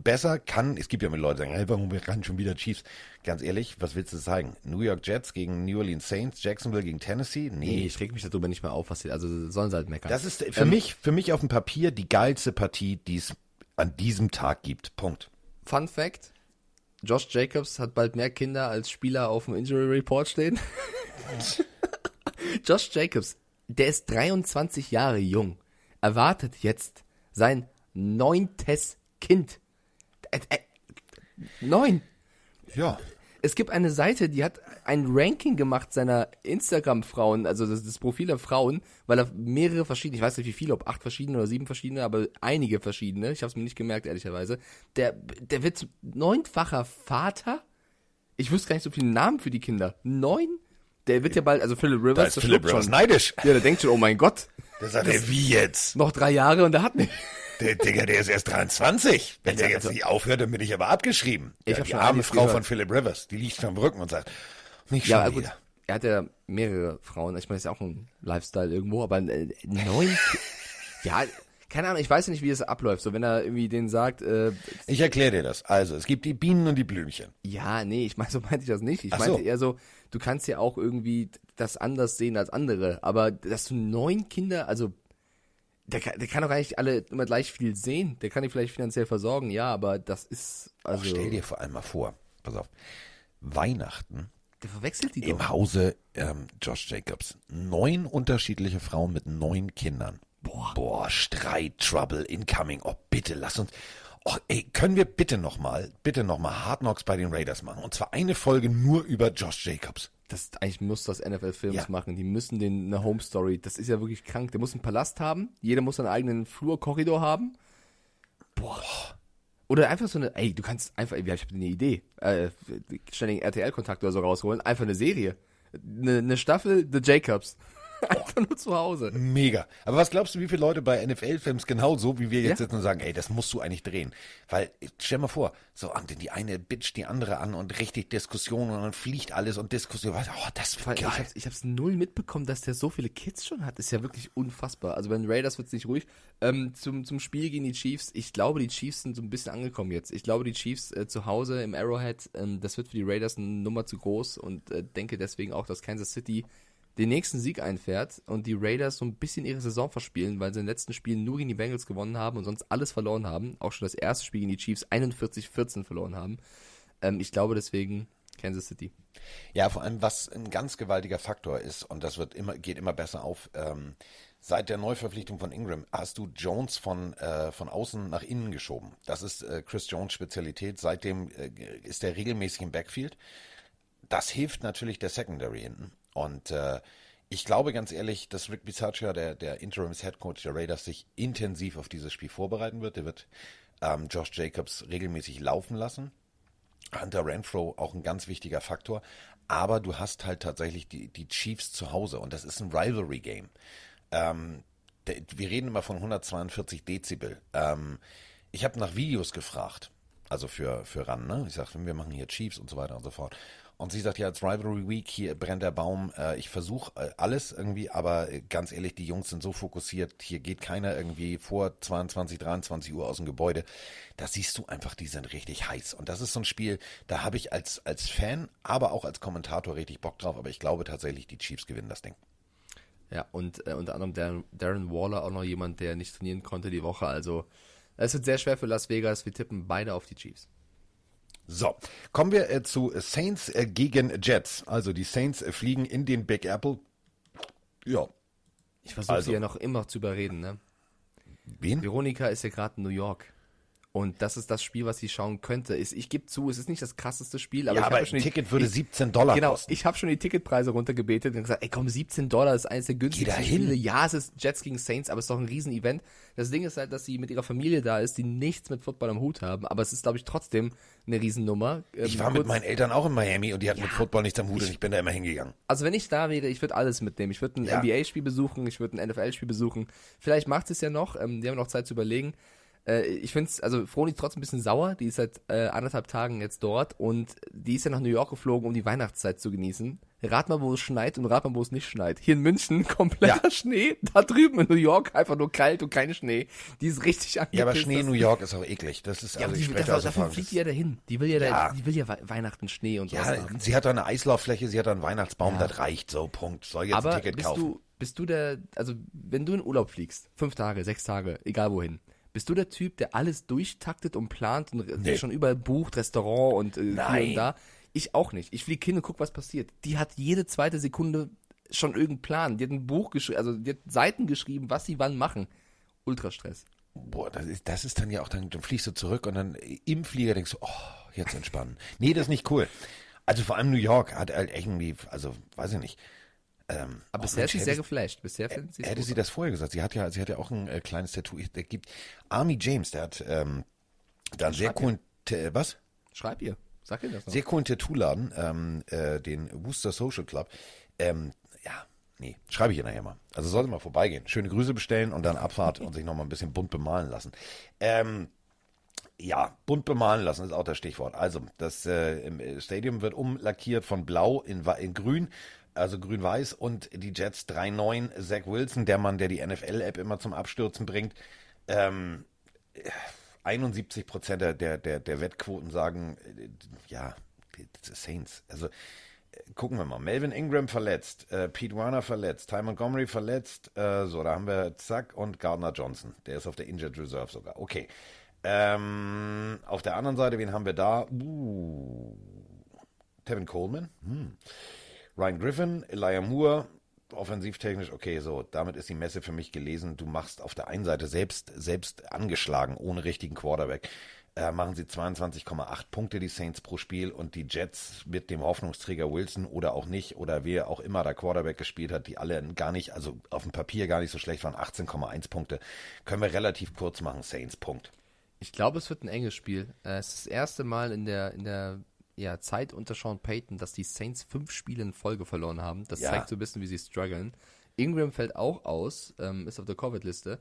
besser kann, es gibt ja mit Leuten, die sagen, hey, warum kann schon wieder Chiefs? Ganz ehrlich, was willst du sagen? New York Jets gegen New Orleans Saints, Jacksonville gegen Tennessee? Nee. nee ich reg mich darüber nicht mehr auf, was sie, also sollen sie halt meckern. Das ist für ähm, mich, für mich auf dem Papier die geilste Partie, die es an diesem Tag gibt. Punkt. Fun Fact: Josh Jacobs hat bald mehr Kinder als Spieler auf dem Injury Report stehen. Josh Jacobs, der ist 23 Jahre jung, erwartet jetzt sein neuntes Kind. Äh, äh, neun. Ja. Es gibt eine Seite, die hat ein Ranking gemacht seiner Instagram-Frauen, also das, das Profil der Frauen, weil er mehrere verschiedene, ich weiß nicht wie viele, ob acht verschiedene oder sieben verschiedene, aber einige verschiedene, ich habe es mir nicht gemerkt, ehrlicherweise. Der, der wird neunfacher Vater. Ich wüsste gar nicht so viele Namen für die Kinder. Neun? Der wird ja bald, also Philip Rivers, Da ist Philip Rivers schon. neidisch. Ja, der denkt schon, oh mein Gott, Der sagt, ey, wie jetzt? noch drei Jahre und der hat nicht. Der Digga, der ist erst 23. Wenn der jetzt also- nicht aufhört, dann bin ich aber abgeschrieben. Ich ja, die schon arme Frau gehört. von Philip Rivers, die liegt schon am Rücken und sagt, nicht schon Ja, gut. Er hat ja mehrere Frauen. Ich meine, das ist ja auch ein Lifestyle irgendwo, aber äh, neun. Ja, keine Ahnung, ich weiß nicht, wie es abläuft. So, wenn er irgendwie denen sagt, äh, Ich erkläre dir das. Also, es gibt die Bienen und die Blümchen. ja, nee, ich meine, so meinte ich das nicht. Ich Ach meinte so. eher so, du kannst ja auch irgendwie das anders sehen als andere. Aber dass du neun Kinder, also der kann, der kann doch eigentlich alle immer gleich viel sehen. Der kann die vielleicht finanziell versorgen, ja, aber das ist, also, Oh, stell dir vor allem mal vor, pass auf, Weihnachten der verwechselt die doch. im Hause ähm, Josh Jacobs. Neun unterschiedliche Frauen mit neun Kindern. Boah. Boah, Streit, Trouble, Incoming. Oh, bitte, lass uns. Oh, ey, können wir bitte nochmal, bitte nochmal Hard Knocks bei den Raiders machen? Und zwar eine Folge nur über Josh Jacobs. Das eigentlich muss das NFL-Films Ja. machen. Die müssen den eine Home Story. Das ist ja wirklich krank. Der muss einen Palast haben. Jeder muss seinen eigenen Flur, Korridor haben. Boah. Oder einfach so eine. Ey, du kannst einfach. Ich habe eine Idee. Äh, ständigen RTL-Kontakt oder so rausholen. Einfach eine Serie. Eine, eine Staffel The Jacobs. einfach nur zu Hause. Mega. Aber was glaubst du, wie viele Leute bei NFL-Films genauso wie wir jetzt Ja. sitzen und sagen, ey, das musst du eigentlich drehen? Weil, stell mal vor, so, an die eine bitcht die andere an und richtig Diskussion und dann fliegt alles und Diskussion. Oh, das Weil wird Ich geil. hab's, ich hab's null mitbekommen, dass der so viele Kids schon hat. Ist ja wirklich unfassbar. Also bei den Raiders wird's nicht ruhig. Ähm, zum, zum Spiel gegen die Chiefs. Ich glaube, die Chiefs sind so ein bisschen angekommen jetzt. Ich glaube, die Chiefs äh, zu Hause im Arrowhead, ähm, das wird für die Raiders eine Nummer zu groß und äh, denke deswegen auch, dass Kansas City den nächsten Sieg einfährt und die Raiders so ein bisschen ihre Saison verspielen, weil sie in den letzten Spielen nur gegen die Bengals gewonnen haben und sonst alles verloren haben. Auch schon das erste Spiel gegen die Chiefs 41-14 verloren haben. Ähm, ich glaube deswegen Kansas City. Ja, vor allem, was ein ganz gewaltiger Faktor ist, und das wird immer, geht immer besser auf, ähm, seit der Neuverpflichtung von Ingram hast du Jones von, äh, von außen nach innen geschoben. Das ist äh, Chris Jones Spezialität. Seitdem äh, ist er regelmäßig im Backfield. Das hilft natürlich der Secondary hinten. Und äh, ich glaube ganz ehrlich, dass Rick Bisaccia, der, der Interims-Headcoach der Raiders, sich intensiv auf dieses Spiel vorbereiten wird. Der wird ähm, Josh Jacobs regelmäßig laufen lassen. Hunter Renfro auch ein ganz wichtiger Faktor. Aber du hast halt tatsächlich die, die Chiefs zu Hause und das ist ein Rivalry-Game. Ähm, wir reden immer von 142 Dezibel. Ähm, ich habe nach Videos gefragt, also für, für RAN, ne? Ich sagte, wir machen hier Chiefs und so weiter und so fort. Und sie sagt, ja, it's Rivalry Week, hier brennt der Baum. Äh, ich versuche äh, alles irgendwie, aber äh, ganz ehrlich, die Jungs sind so fokussiert. Hier geht keiner irgendwie vor 22, 23 Uhr aus dem Gebäude. Da siehst du einfach, die sind richtig heiß. Und das ist so ein Spiel, da habe ich als, als Fan, aber auch als Kommentator richtig Bock drauf. Aber ich glaube tatsächlich, die Chiefs gewinnen das Ding. Ja, und äh, unter anderem Darren, Darren Waller, auch noch jemand, der nicht trainieren konnte die Woche. Also, es wird sehr schwer für Las Vegas. Wir tippen beide auf die Chiefs. So, kommen wir äh, zu Saints äh, gegen Jets. Also die Saints äh, fliegen in den Big Apple. Ja. Ich versuche Also. sie ja noch immer zu überreden, ne? Wen? Veronika ist ja gerade in New York. Und das ist das Spiel, was sie schauen könnte. Ist, ich gebe zu, es ist nicht das krasseste Spiel, aber ja, ich aber ein schon die- Ticket würde ich, 17 Dollar Genau, kosten. ich habe schon die Ticketpreise runtergebetet und gesagt, ey komm, 17 Dollar ist eines der günstigsten. Spiele. Ja, es ist Jets gegen Saints, aber es ist doch ein Riesen-Event. Das Ding ist halt, dass sie mit ihrer Familie da ist, die nichts mit Football am Hut haben, aber es ist, glaube ich, trotzdem eine Riesennummer. Ähm, Ich war mit meinen Eltern auch in Miami und die hatten mit Football nichts am Hut und ich bin da immer hingegangen. Also wenn ich da wäre, ich würde alles mitnehmen. Ich würde ein Ja. NBA-Spiel besuchen, ich würde ein NFL-Spiel besuchen. Vielleicht macht es ja noch, ähm, die haben noch Zeit zu überlegen. Äh, ich finde es, also Froni ist trotzdem ein bisschen sauer, die ist seit äh, anderthalb Tagen jetzt dort und die ist ja nach New York geflogen, um die Weihnachtszeit zu genießen. Rat mal, wo es schneit und rat mal, wo es nicht schneit. Hier in München kompletter Ja. Schnee, da drüben in New York einfach nur kalt und kein Schnee. Die ist richtig angepisst. Ja, aber Schnee in New York ist auch eklig. Das ist, Ja, also die, spreche dafür, fliegt die ja dahin. Die will ja, da, Ja. die will ja Wei- Weihnachten Schnee und sowas Ja, sie hat da eine Eislauffläche, sie hat da einen Weihnachtsbaum, Ja. das reicht so, Punkt. Soll jetzt Aber ein Ticket bist kaufen. du, bist du der, also wenn du in Urlaub fliegst, fünf Tage, sechs Tage, egal wohin, Bist du der Typ, der alles durchtaktet und plant und nee. schon überall bucht, Restaurant und äh, hier und da? Ich auch nicht. Ich fliege hin und guck, was passiert. Die hat jede zweite Sekunde schon irgendeinen Plan. Die hat ein Buch geschrieben, also die hat Seiten geschrieben, was sie wann machen. Ultrastress. Boah, das ist, das ist dann ja auch, dann, dann fliegst du zurück und dann im Flieger denkst du, oh, jetzt entspannen. nee, das ist nicht cool. Also vor allem New York hat halt irgendwie, also weiß ich nicht. Ähm, Aber bisher ist sie sehr geflasht. Bisher finden sie Hätte sie das vorher gesagt. Sie hat ja, sie hat ja auch ein äh, kleines Tattoo. Der gibt Army James, der hat ähm, da sehr coolen, was? Schreib ihr. Sag ihr das noch. Sehr coolen Tattoo-Laden, ähm, äh, den Worcester Social Club. Ähm, ja, nee, schreibe ich ihr nachher mal. Also sollte mal vorbeigehen. Schöne Grüße bestellen und dann Abfahrt und sich nochmal ein bisschen bunt bemalen lassen. Ähm, ja, bunt bemalen lassen ist auch das Stichwort. Also, das äh, Stadium wird umlackiert von blau in, in grün also grün-weiß und die Jets 3-9, Zach Wilson, der Mann, der die NFL-App immer zum Abstürzen bringt. Ähm, 71 Prozent der, der, der Wettquoten sagen, äh, ja, Saints. Also äh, gucken wir mal. Melvin Ingram verletzt, äh, Pete Warner verletzt, Ty Montgomery verletzt, äh, so, da haben wir Zack und Gardner Johnson. Der ist auf der Injured Reserve sogar. Okay. Ähm, auf der anderen Seite, wen haben wir da? Uh, Tevin Coleman. Hm. Ryan Griffin, Elijah Moore, offensivtechnisch, okay, so, damit ist die Messe für mich gelesen. Du machst auf der einen Seite selbst, selbst angeschlagen, ohne richtigen Quarterback. Äh, machen sie 22,8 Punkte, die Saints pro Spiel und die Jets mit dem Hoffnungsträger Wilson oder auch nicht oder wer auch immer der Quarterback gespielt hat, die alle gar nicht, also auf dem Papier gar nicht so schlecht waren, 18,1 Punkte. Können wir relativ kurz machen, Saints, Punkt. Ich glaube, es wird ein enges Spiel. Äh, es ist das erste Mal in der, in der ja, Zeit unter Sean Payton, dass die Saints fünf Spiele in Folge verloren haben. Das ja. zeigt so ein bisschen, wie sie strugglen. Ingram fällt auch aus, ähm, ist auf der Covid-Liste.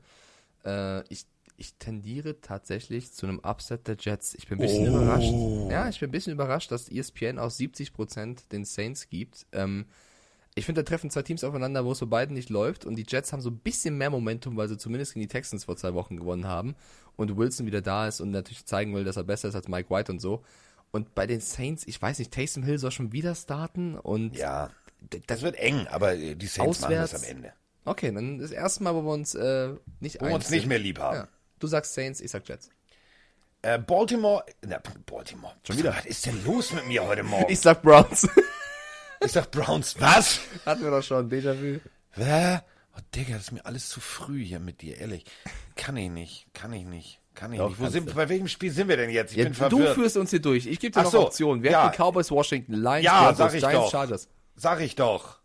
Äh, ich, ich tendiere tatsächlich zu einem Upset der Jets. Ich bin ein bisschen oh. überrascht. Ja, ich bin ein bisschen überrascht, dass ESPN aus 70% den Saints gibt. Ähm, ich finde, da treffen zwei Teams aufeinander, wo es so beiden nicht läuft. Und die Jets haben so ein bisschen mehr Momentum, weil sie zumindest gegen die Texans vor zwei Wochen gewonnen haben. Und Wilson wieder da ist und natürlich zeigen will, dass er besser ist als Mike White und so. Und bei den Saints, ich weiß nicht, Taysom Hill soll schon wieder starten und. Ja, das wird eng, aber die Saints auswärts, machen das am Ende. Okay, dann das erste Mal, wo wir uns äh, nicht Wo wir uns nicht mehr lieb haben. Ja. Du sagst Saints, ich sag Jets. Äh, Baltimore, na, Baltimore. Schon wieder. Was ist denn los mit mir heute Morgen? Ich sag Browns. ich sag Browns. Was? Hatten wir doch schon, Déjà-vu. Hä? Oh, Digga, das ist mir alles zu früh hier mit dir, ehrlich. Kann ich nicht, kann ich nicht. Kann ich Doch, nicht. Wo sind, bei welchem Spiel sind wir denn jetzt? Ich ja, bin verwirrt. Du führst uns hier durch. Ich gebe dir Ach noch so, Optionen. Wer ja. die Cowboys, Washington, Lions, ja, Broncos, sag ich Giants, doch. Chargers. Sag ich doch.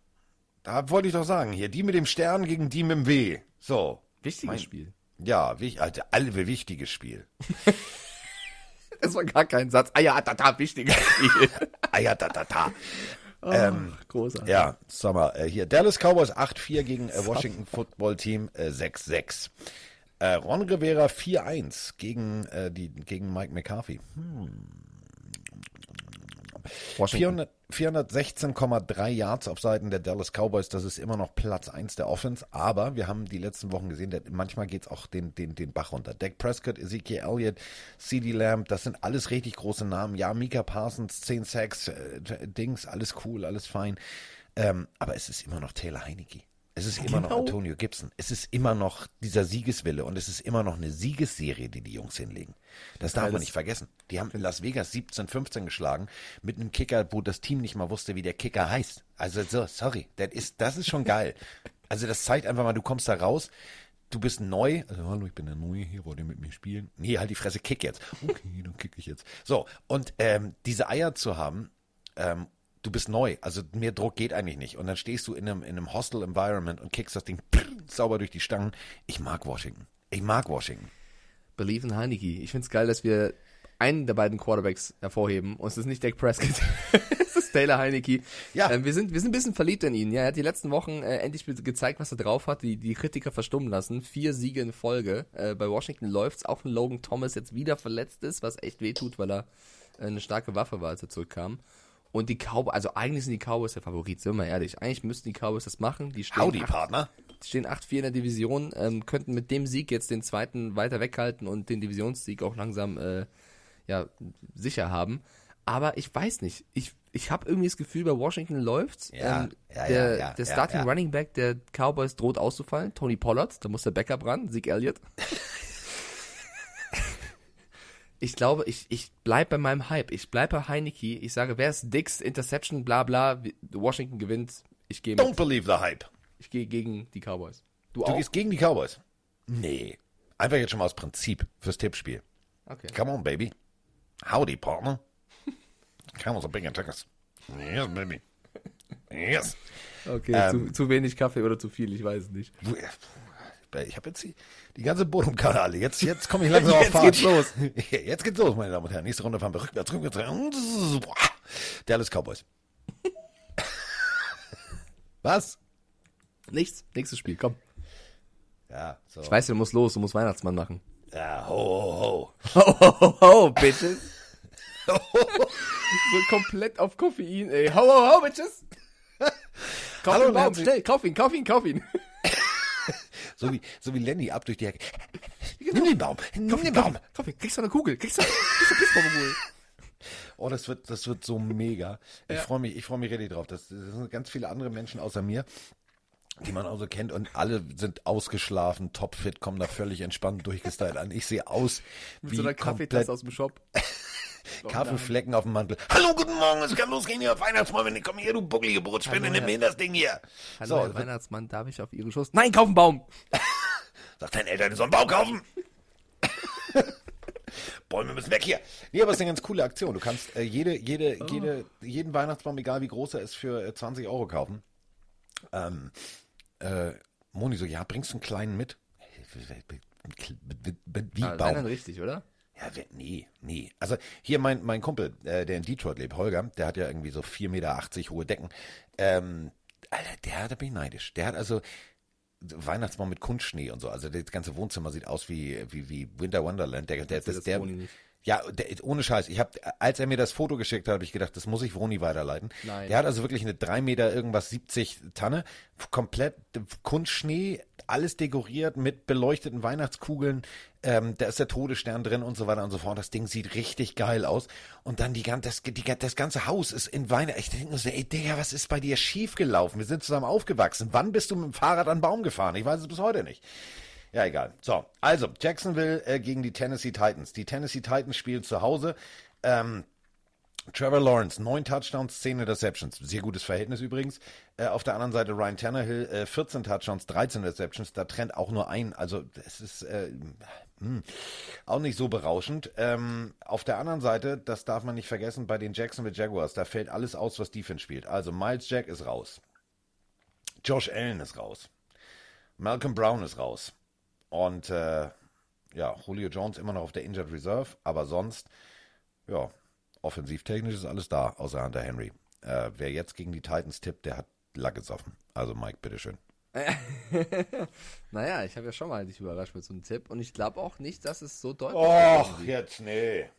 Da wollte ich doch sagen. Hier, die mit dem Stern gegen die mit dem W. So. Wichtiges mein, Spiel. Ja, wich, also, alle wichtiges Spiel. das war gar kein Satz. Ah ja, tata, wichtiges Spiel. ah ja, tata. Oh, ähm, großartig. Ja, sag mal, äh, hier Dallas Cowboys 8-4 gegen äh, Washington Football Team äh, 6-6. Äh, Ron Rivera 4-1 gegen, äh, gegen Mike McCarthy. Hm. 416,3 Yards auf Seiten der Dallas Cowboys, das ist immer noch Platz 1 der Offense, aber wir haben die letzten Wochen gesehen, manchmal geht es auch den, den, den Bach runter. Dak Prescott, Ezekiel Elliott, CD Lamb, das sind alles richtig große Namen. Ja, Mika Parsons, 10 Sacks, äh, Dings, alles cool, alles fein. Ähm, aber es ist immer noch Taylor Heineke. Es ist immer genau. noch Antonio Gibson. Es ist immer noch dieser Siegeswille und es ist immer noch eine Siegesserie, die die Jungs hinlegen. Das darf man nicht vergessen. Die haben in Las Vegas 17, 15 geschlagen mit einem Kicker, wo das Team nicht mal wusste, wie der Kicker heißt. Also so, sorry, das ist, das ist schon geil. Also das zeigt einfach mal, du kommst da raus, du bist neu. Also hallo, ich bin der Neue hier, wollt ihr mit mir spielen? Nee, halt die Fresse, kick jetzt. Okay, dann kick ich jetzt. So, und ähm, diese Eier zu haben ähm, du bist neu, also mehr Druck geht eigentlich nicht. Und dann stehst du in einem, in einem Hostel Environment und kickst das Ding sauber durch die Stangen. Ich mag Washington. Ich mag Washington. Believe in Heineke. Ich find's geil, dass wir einen der beiden Quarterbacks hervorheben und es ist nicht Dak Prescott. es ist Taylor Heineke. Ja. Ähm, wir, sind, wir sind ein bisschen verliebt in ihn. Ja, er hat die letzten Wochen äh, endlich gezeigt, was er drauf hat, die, die Kritiker verstummen lassen. Vier Siege in Folge. Äh, bei Washington läuft's, auch wenn Logan Thomas jetzt wieder verletzt ist, was echt wehtut, weil er äh, eine starke Waffe war, als er zurückkam. Und die Cowboys, also eigentlich sind die Cowboys der Favorit, sind wir ehrlich. Eigentlich müssten die Cowboys das machen. Die stehen Howdy, acht, Partner. Die stehen 8-4 in der Division, ähm, könnten mit dem Sieg jetzt den zweiten weiter weghalten und den Divisionssieg auch langsam äh, ja, sicher haben. Aber ich weiß nicht. Ich, ich habe irgendwie das Gefühl, bei Washington läuft's. Ja, ähm, ja, der, ja, der Starting Running Back der Cowboys droht auszufallen. Tony Pollard, da muss der Backup ran. Zeke Elliott. Ich glaube, ich, ich bleib bei meinem Hype. Ich bleib bei Heineke. Ich sage, wer ist Dix, Interception, bla bla. Washington gewinnt. Ich gehe Don't believe the hype. Ich gehe gegen die Cowboys. Du, du gehst gegen die Cowboys? Nee. Einfach jetzt schon mal aus Prinzip fürs Tippspiel. Okay. Come on, baby. Howdy, partner. Come on, so big and tickets. Yes, baby. Yes. Okay, ähm, zu, zu, wenig Kaffee oder zu viel, ich weiß es nicht. Ich habe jetzt die, die ganze Bodumkanale. Jetzt, jetzt komme ich langsam auf Fahrt. Jetzt geht's los. Jetzt geht's los, meine Damen und Herren. Nächste Runde fahren wir rückwärts, rückwärts. Dallas Cowboys. Was? Nichts. Nächstes Spiel, komm. Ja, so. Ich weiß, du musst los, du musst Weihnachtsmann machen. Ja, ho, ho, ho. Ho, ho, ho, ho bitches. so komplett auf Koffein, ey. Ho, ho, ho, bitches. Kauf Hallo, den Baum, schnell, kauf ihn, kauf ihn, kauf ihn. So, wie, so wie Lenny ab durch die Ecke. Genau. Nimm den Baum, nimm kauf den Baum. Ihn, kriegst du eine Kugel, kriegst du, kriegst du Pissbaumkugel. Oh, das wird, das wird so mega. Ich ja. freue mich, ich freue mich richtig drauf. Das, das sind ganz viele andere Menschen außer mir, die man auch so kennt und alle sind ausgeschlafen, topfit, kommen da völlig entspannt durchgestylt an. Ich sehe aus Mit wie so einer Kaffeetasse aus dem Shop. Kaffeeflecken auf dem Mantel. Hallo, guten Morgen, es kann losgehen hier auf Weihnachtsmann. Wenn ich komme hier, du bucklige Brotspinne, nimm mir das Ding hier. Hallo, so, Herr Weihnachtsmann, darf ich auf Ihre Schoß? Nein, kauf einen Baum. Sagt dein Eltern, die sollen einen Baum kaufen. Bäume müssen weg hier. Nee, aber es ist eine ganz coole Aktion. Du kannst äh, jede, jede, oh. jede, jeden Weihnachtsbaum, egal wie groß er ist, für äh, 20 Euro kaufen. Ähm, äh, Moni so, ja, bringst du einen kleinen mit? Wie ah, Baum? richtig, oder? Ja, nee, nee. Also hier mein, mein Kumpel, äh, der in Detroit lebt, Holger, der hat ja irgendwie so 4,80 Meter hohe Decken. Ähm, Alter, der, da bin ich neidisch. Der hat also Weihnachtsbaum mit Kunstschnee und so. Also das ganze Wohnzimmer sieht aus wie, wie, wie Winter Wonderland. Der, der, das, der, ja, der, ohne Scheiß. Ich habe, als er mir das Foto geschickt hat, habe ich gedacht, das muss ich Vroni weiterleiten. Nein. Der hat also wirklich eine 3 Meter irgendwas 70 Tanne, komplett Kunstschnee, alles dekoriert mit beleuchteten Weihnachtskugeln. Ähm, da ist der Todesstern drin und so weiter und so fort. Das Ding sieht richtig geil aus. Und dann die, das, die, das ganze Haus ist in Weihnachten. Ich denke nur so, ey Digga, was ist bei dir schiefgelaufen? Wir sind zusammen aufgewachsen. Wann bist du mit dem Fahrrad an den Baum gefahren? Ich weiß es bis heute nicht. Ja, egal. So, also Jacksonville äh, gegen die Tennessee Titans. Die Tennessee Titans spielen zu Hause. Ähm, Trevor Lawrence, neun Touchdowns, zehn Interceptions. Sehr gutes Verhältnis übrigens. Äh, auf der anderen Seite Ryan Tannehill, äh, 14 Touchdowns, 13 Interceptions. Da trennt auch nur ein. Also, es ist äh, mh, hm, auch nicht so berauschend. Ähm, auf der anderen Seite, das darf man nicht vergessen, bei den Jacksonville Jaguars, da fällt alles aus, was Defense spielt. Also, Miles Jack ist raus. Josh Allen ist raus. Malcolm Brown ist raus. Und äh, ja, Julio Jones immer noch auf der Injured Reserve, aber sonst, ja, offensivtechnisch ist alles da, außer Hunter Henry. Äh, wer jetzt gegen die Titans tippt, der hat Lack gesoffen. Also Mike, bitteschön. naja, ich habe ja schon mal dich überrascht mit so einem Tipp und ich glaube auch nicht, dass es so deutlich ist. Och, jetzt nee.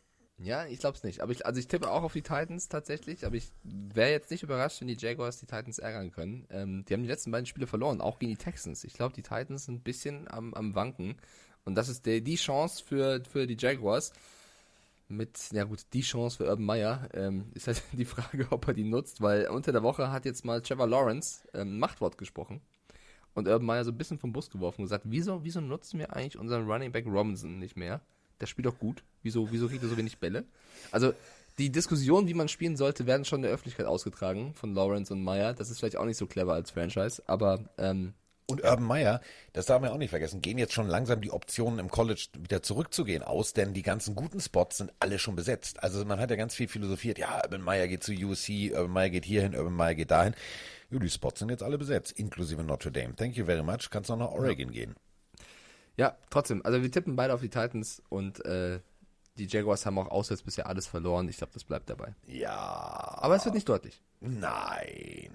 Ja, ich glaube es nicht. Aber ich, also ich tippe auch auf die Titans tatsächlich, aber ich wäre jetzt nicht überrascht, wenn die Jaguars die Titans ärgern können. Ähm, die haben die letzten beiden Spiele verloren, auch gegen die Texans. Ich glaube, die Titans sind ein bisschen am, am Wanken. Und das ist der, die Chance für, für die Jaguars. Mit, ja gut, die Chance für Urban Meyer ähm, ist halt die Frage, ob er die nutzt, weil unter der Woche hat jetzt mal Trevor Lawrence ähm, Machtwort gesprochen und Urban Meyer so ein bisschen vom Bus geworfen und gesagt, wieso, wieso nutzen wir eigentlich unseren Running Back Robinson nicht mehr? Der spielt doch gut. Wieso, wieso kriegt er so wenig Bälle? Also, die Diskussion, wie man spielen sollte, werden schon in der Öffentlichkeit ausgetragen von Lawrence und Meyer. Das ist vielleicht auch nicht so clever als Franchise, aber ähm, und Urban Meyer, das darf man auch nicht vergessen, gehen jetzt schon langsam die Optionen im College wieder zurückzugehen aus, denn die ganzen guten Spots sind alle schon besetzt. Also man hat ja ganz viel philosophiert, ja, Urban Meyer geht zu USC, Urban Meyer geht hierhin, Urban Meyer geht dahin. Ja, die Spots sind jetzt alle besetzt, inklusive Notre Dame. Thank you very much. Kannst auch nach Oregon ja. gehen. Ja, trotzdem. Also wir tippen beide auf die Titans und äh, die Jaguars haben auch auswärts bisher alles verloren. Ich glaube, das bleibt dabei. Ja. Aber es wird nicht deutlich. Nein.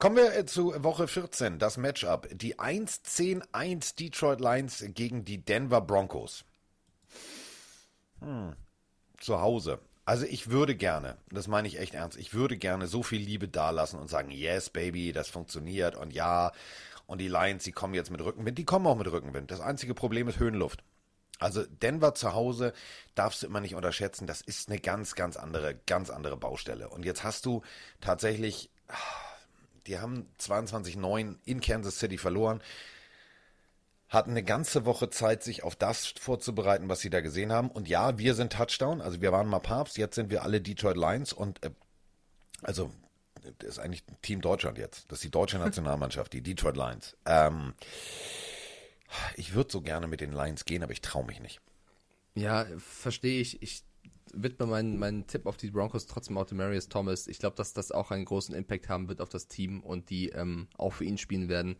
Kommen wir äh, zu Woche 14, das Matchup. Die 1-10-1 Detroit Lions gegen die Denver Broncos. Hm. Zu Hause. Also ich würde gerne, das meine ich echt ernst, ich würde gerne so viel Liebe dalassen und sagen, yes, Baby, das funktioniert und ja, und die Lions, die kommen jetzt mit Rückenwind, die kommen auch mit Rückenwind. Das einzige Problem ist Höhenluft. Also Denver zu Hause darfst du immer nicht unterschätzen. Das ist eine ganz, ganz andere, ganz andere Baustelle. Und jetzt hast du tatsächlich, die haben 22-9 in Kansas City verloren. hatten eine ganze Woche Zeit, sich auf das vorzubereiten, was sie da gesehen haben. Und ja, wir sind Touchdown, also wir waren mal Papst, jetzt sind wir alle Detroit Lions und äh, also ist eigentlich Team Deutschland jetzt. Das ist die deutsche Nationalmannschaft, die Detroit Lions. Ähm, ich würde so gerne mit den Lions gehen, aber ich traue mich nicht. Ja, verstehe ich. Ich widme meinen, meinen Tipp auf die Broncos trotzdem auch Marius Thomas. Ich glaube, dass das auch einen großen Impact haben wird auf das Team und die ähm, auch für ihn spielen werden.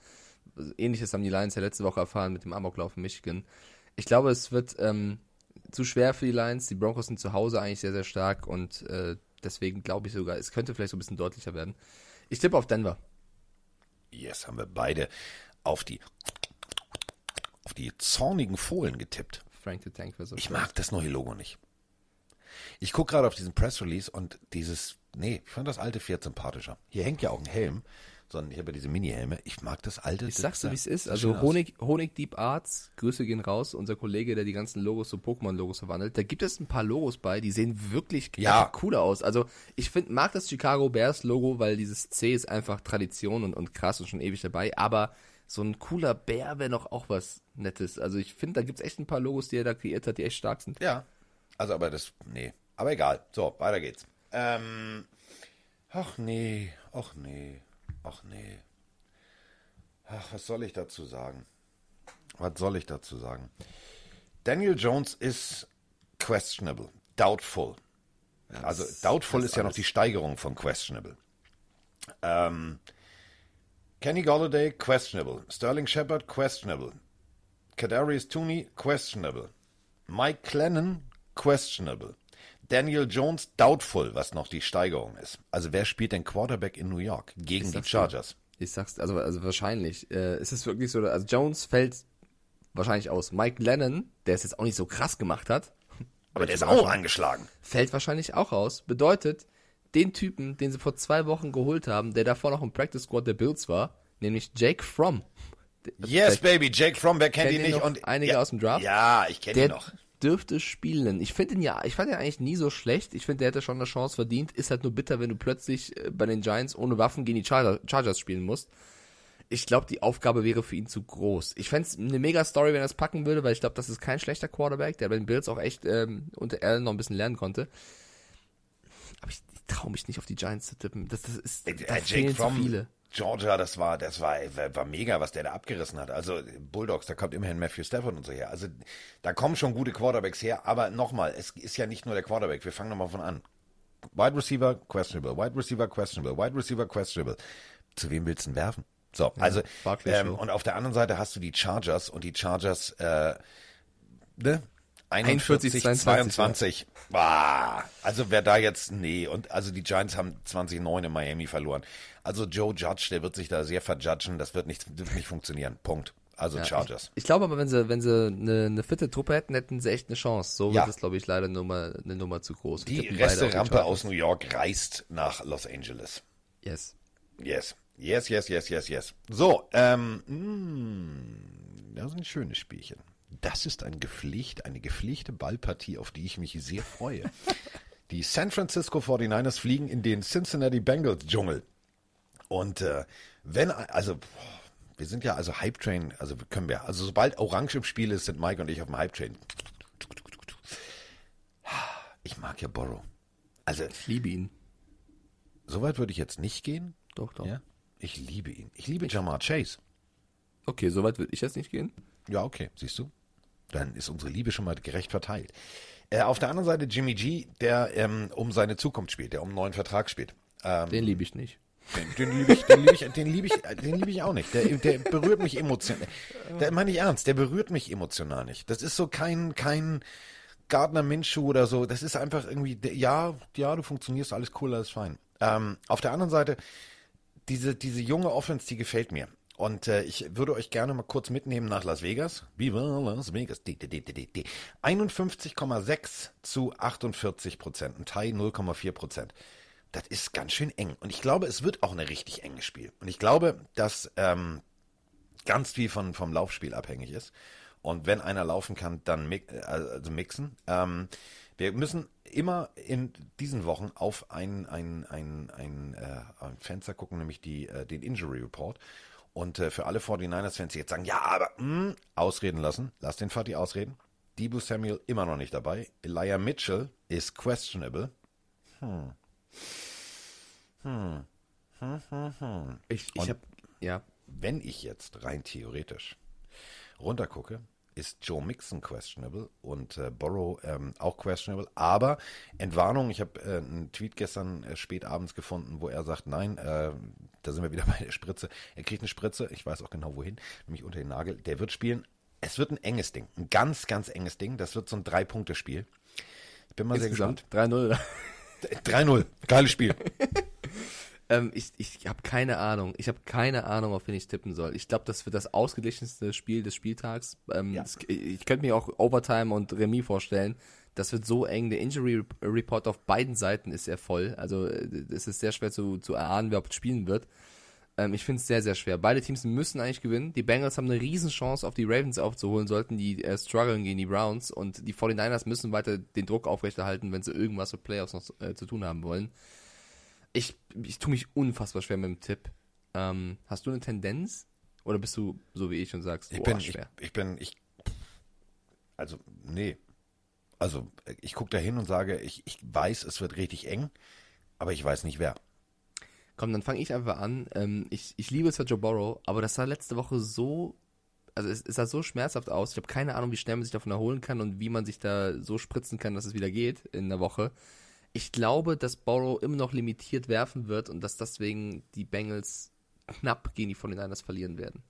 Ähnliches haben die Lions ja letzte Woche erfahren mit dem Amoklauf in Michigan. Ich glaube, es wird ähm, zu schwer für die Lions. Die Broncos sind zu Hause eigentlich sehr, sehr stark und äh, deswegen glaube ich sogar, es könnte vielleicht so ein bisschen deutlicher werden. Ich tippe auf Denver. Yes, haben wir beide auf die auf die zornigen Fohlen getippt. Frank the Tank so Ich mag das neue Logo nicht. Ich gucke gerade auf diesen Press Release und dieses, nee, ich fand das alte Pferd sympathischer. Hier hängt ja auch ein Helm sondern ich habe ja diese Mini-Helme. Ich mag das alte. Ich sag's dir, wie es ist. Also Honig, Honig Deep Arts, Grüße gehen raus. Unser Kollege, der die ganzen Logos zu Pokémon-Logos verwandelt. Da gibt es ein paar Logos bei, die sehen wirklich ja. cooler aus. Also ich finde, mag das Chicago Bears Logo, weil dieses C ist einfach Tradition und, und krass und schon ewig dabei. Aber so ein cooler Bär wäre noch auch was Nettes. Also ich finde, da gibt es echt ein paar Logos, die er da kreiert hat, die echt stark sind. Ja. Also aber das, nee. Aber egal. So, weiter geht's. Ähm, ach nee, ach nee. Ach nee. Ach, was soll ich dazu sagen? Was soll ich dazu sagen? Daniel Jones ist questionable, doubtful. Ja, also doubtful ist ja noch die Steigerung von questionable. Ähm, Kenny Golladay, questionable. Sterling Shepard, questionable. Kadarius Tooney, questionable. Mike Clennon, questionable. Daniel Jones doubtful, was noch die Steigerung ist. Also wer spielt denn Quarterback in New York gegen die Chargers? Du, ich sag's, also, also wahrscheinlich. Äh, ist es wirklich so, also Jones fällt wahrscheinlich aus. Mike Lennon, der es jetzt auch nicht so krass gemacht hat. Aber der ist auch angeschlagen. Fällt wahrscheinlich auch aus. Bedeutet, den Typen, den sie vor zwei Wochen geholt haben, der davor noch im Practice Squad der Bills war, nämlich Jake Fromm. Yes, Baby, Jake Fromm, wer kennt, kennt ihn nicht? Und einige ja, aus dem Draft. Ja, ich kenne ihn noch dürfte spielen. Ich finde ihn ja, ich fand ihn eigentlich nie so schlecht. Ich finde, der hätte schon eine Chance verdient. Ist halt nur bitter, wenn du plötzlich äh, bei den Giants ohne Waffen gegen die Chargers spielen musst. Ich glaube, die Aufgabe wäre für ihn zu groß. Ich fände es eine mega Story, wenn er es packen würde, weil ich glaube, das ist kein schlechter Quarterback, der bei den Bills auch echt ähm, unter Allen noch ein bisschen lernen konnte. Aber ich, ich traue mich nicht auf die Giants zu tippen. Das, das ist, äh, da Jake Fromm, viele. Georgia, das war, das war, war mega, was der da abgerissen hat. Also Bulldogs, da kommt immerhin Matthew Stafford und so her. Also da kommen schon gute Quarterbacks her, aber nochmal, es ist ja nicht nur der Quarterback. Wir fangen nochmal von an. Wide Receiver, questionable. Wide Receiver, questionable. Wide Receiver, questionable. Zu wem willst du denn werfen? So, ja, also, ähm, und auf der anderen Seite hast du die Chargers und die Chargers, äh, ne? 41, 22. 22. Ah, also wer da jetzt, nee, und also die Giants haben 2009 in Miami verloren. Also Joe Judge, der wird sich da sehr verjudgen, das wird nicht, wird nicht funktionieren. Punkt. Also ja, Chargers. Ich, ich, glaube aber, wenn sie, wenn sie eine, eine fitte Truppe hätten, hätten sie echt eine Chance. So ja. wird es, glaube ich, leider nur mal, eine Nummer zu groß. Die Resterampe aus New York reist nach Los Angeles. Yes. Yes. Yes, yes, yes, yes, yes. So, ähm, mh, mm, das ist ein schönes Spielchen. Das ist ein Gepflicht, eine gepflichte Ballpartie, auf die ich mich sehr freue. die San Francisco 49ers fliegen in den Cincinnati Bengals Dschungel. Und äh, wenn, also, wir sind ja also Hype Train, also können wir, also sobald Orange im Spiel ist, sind Mike und ich auf dem Hype Train. Ich mag ja Borrow. Also, ich liebe ihn. Soweit würde ich jetzt nicht gehen. Doch, doch. Ja? Ich liebe ihn. Ich liebe Jamar Chase. Okay, soweit würde ich jetzt nicht gehen. Ja, okay, siehst du. Dann ist unsere Liebe schon mal gerecht verteilt. Äh, auf der anderen Seite Jimmy G, der ähm, um seine Zukunft spielt, der um einen neuen Vertrag spielt. Ähm, den liebe ich nicht. Den, den liebe ich, den liebe ich, den liebe ich, den ich auch nicht. Der, der berührt mich emotional. Der meine ich ernst, der berührt mich emotional nicht. Das ist so kein, kein Gardner Minshew oder so. Das ist einfach irgendwie, ja, ja, du funktionierst, alles cool, alles fein. Ähm, auf der anderen Seite, diese, diese junge Offense, die gefällt mir. Und äh, ich würde euch gerne mal kurz mitnehmen nach Las Vegas. Viva Las Vegas. 51,6 zu 48 Prozent. Ein Teil 0,4 Prozent. Das ist ganz schön eng. Und ich glaube, es wird auch ein richtig enges Spiel. Und ich glaube, dass ähm, ganz viel von, vom Laufspiel abhängig ist. Und wenn einer laufen kann, dann mi äh, also mixen. Ähm, wir müssen immer in diesen Wochen auf ein, ein, ein, ein, äh, ein Fenster gucken, nämlich die, äh, den Injury Report. Und äh, für alle 49ers-Fans, die jetzt sagen, ja, aber mh, ausreden lassen, lass den Fatih ausreden. Debo Samuel immer noch nicht dabei. Elijah Mitchell ist questionable. Hm. Hm. Hm, hm, hm. Ich, ich habe, ja, Wenn ich jetzt rein theoretisch runtergucke, ist Joe Mixon questionable und äh, Borrow ähm, auch questionable. Aber Entwarnung, ich habe äh, einen Tweet gestern äh, spät abends gefunden, wo er sagt, nein, äh, da sind wir wieder bei der Spritze. Er kriegt eine Spritze, ich weiß auch genau wohin, nämlich unter den Nagel. Der wird spielen. Es wird ein enges Ding, ein ganz, ganz enges Ding. Das wird so ein Drei-Punkte-Spiel. Ich bin mal insgesamt sehr 3-0. gespannt. 3-0, geiles Spiel. Ähm, ich ich habe keine Ahnung. Ich habe keine Ahnung, auf wen ich tippen soll. Ich glaube, das wird das ausgeglichenste Spiel des Spieltags. Ähm, Ja. ich könnte mir auch Overtime und Remis vorstellen. Das wird so eng. Der Injury Report auf beiden Seiten ist sehr voll. Also äh, es ist sehr schwer zu, zu erahnen, wer überhaupt spielen wird. Ähm, ich finde es sehr, sehr schwer. Beide Teams müssen eigentlich gewinnen. Die Bengals haben eine Riesenchance, auf die Ravens aufzuholen, sollten die äh, strugglen gegen die Browns. Und die 49ers müssen weiter den Druck aufrechterhalten, wenn sie irgendwas mit Playoffs noch äh, zu tun haben wollen. Ich, ich tue mich unfassbar schwer mit dem Tipp. Ähm, hast du eine Tendenz? Oder bist du so wie ich und sagst, Ich oh, bin, ich, schwer? ich bin, ich, also, nee. Also, ich gucke da hin und sage, ich, ich weiß, es wird richtig eng, aber ich weiß nicht wer. Komm, dann fange ich einfach an. Ähm, ich, ich liebe Joe Burrow, aber das sah letzte Woche so, also es, es sah so schmerzhaft aus. Ich habe keine Ahnung, wie schnell man sich davon erholen kann und wie man sich da so spritzen kann, dass es wieder geht in der Woche. Ich glaube, dass Burrow immer noch limitiert werfen wird und dass deswegen die Bengals knapp gegen die 49ers verlieren werden.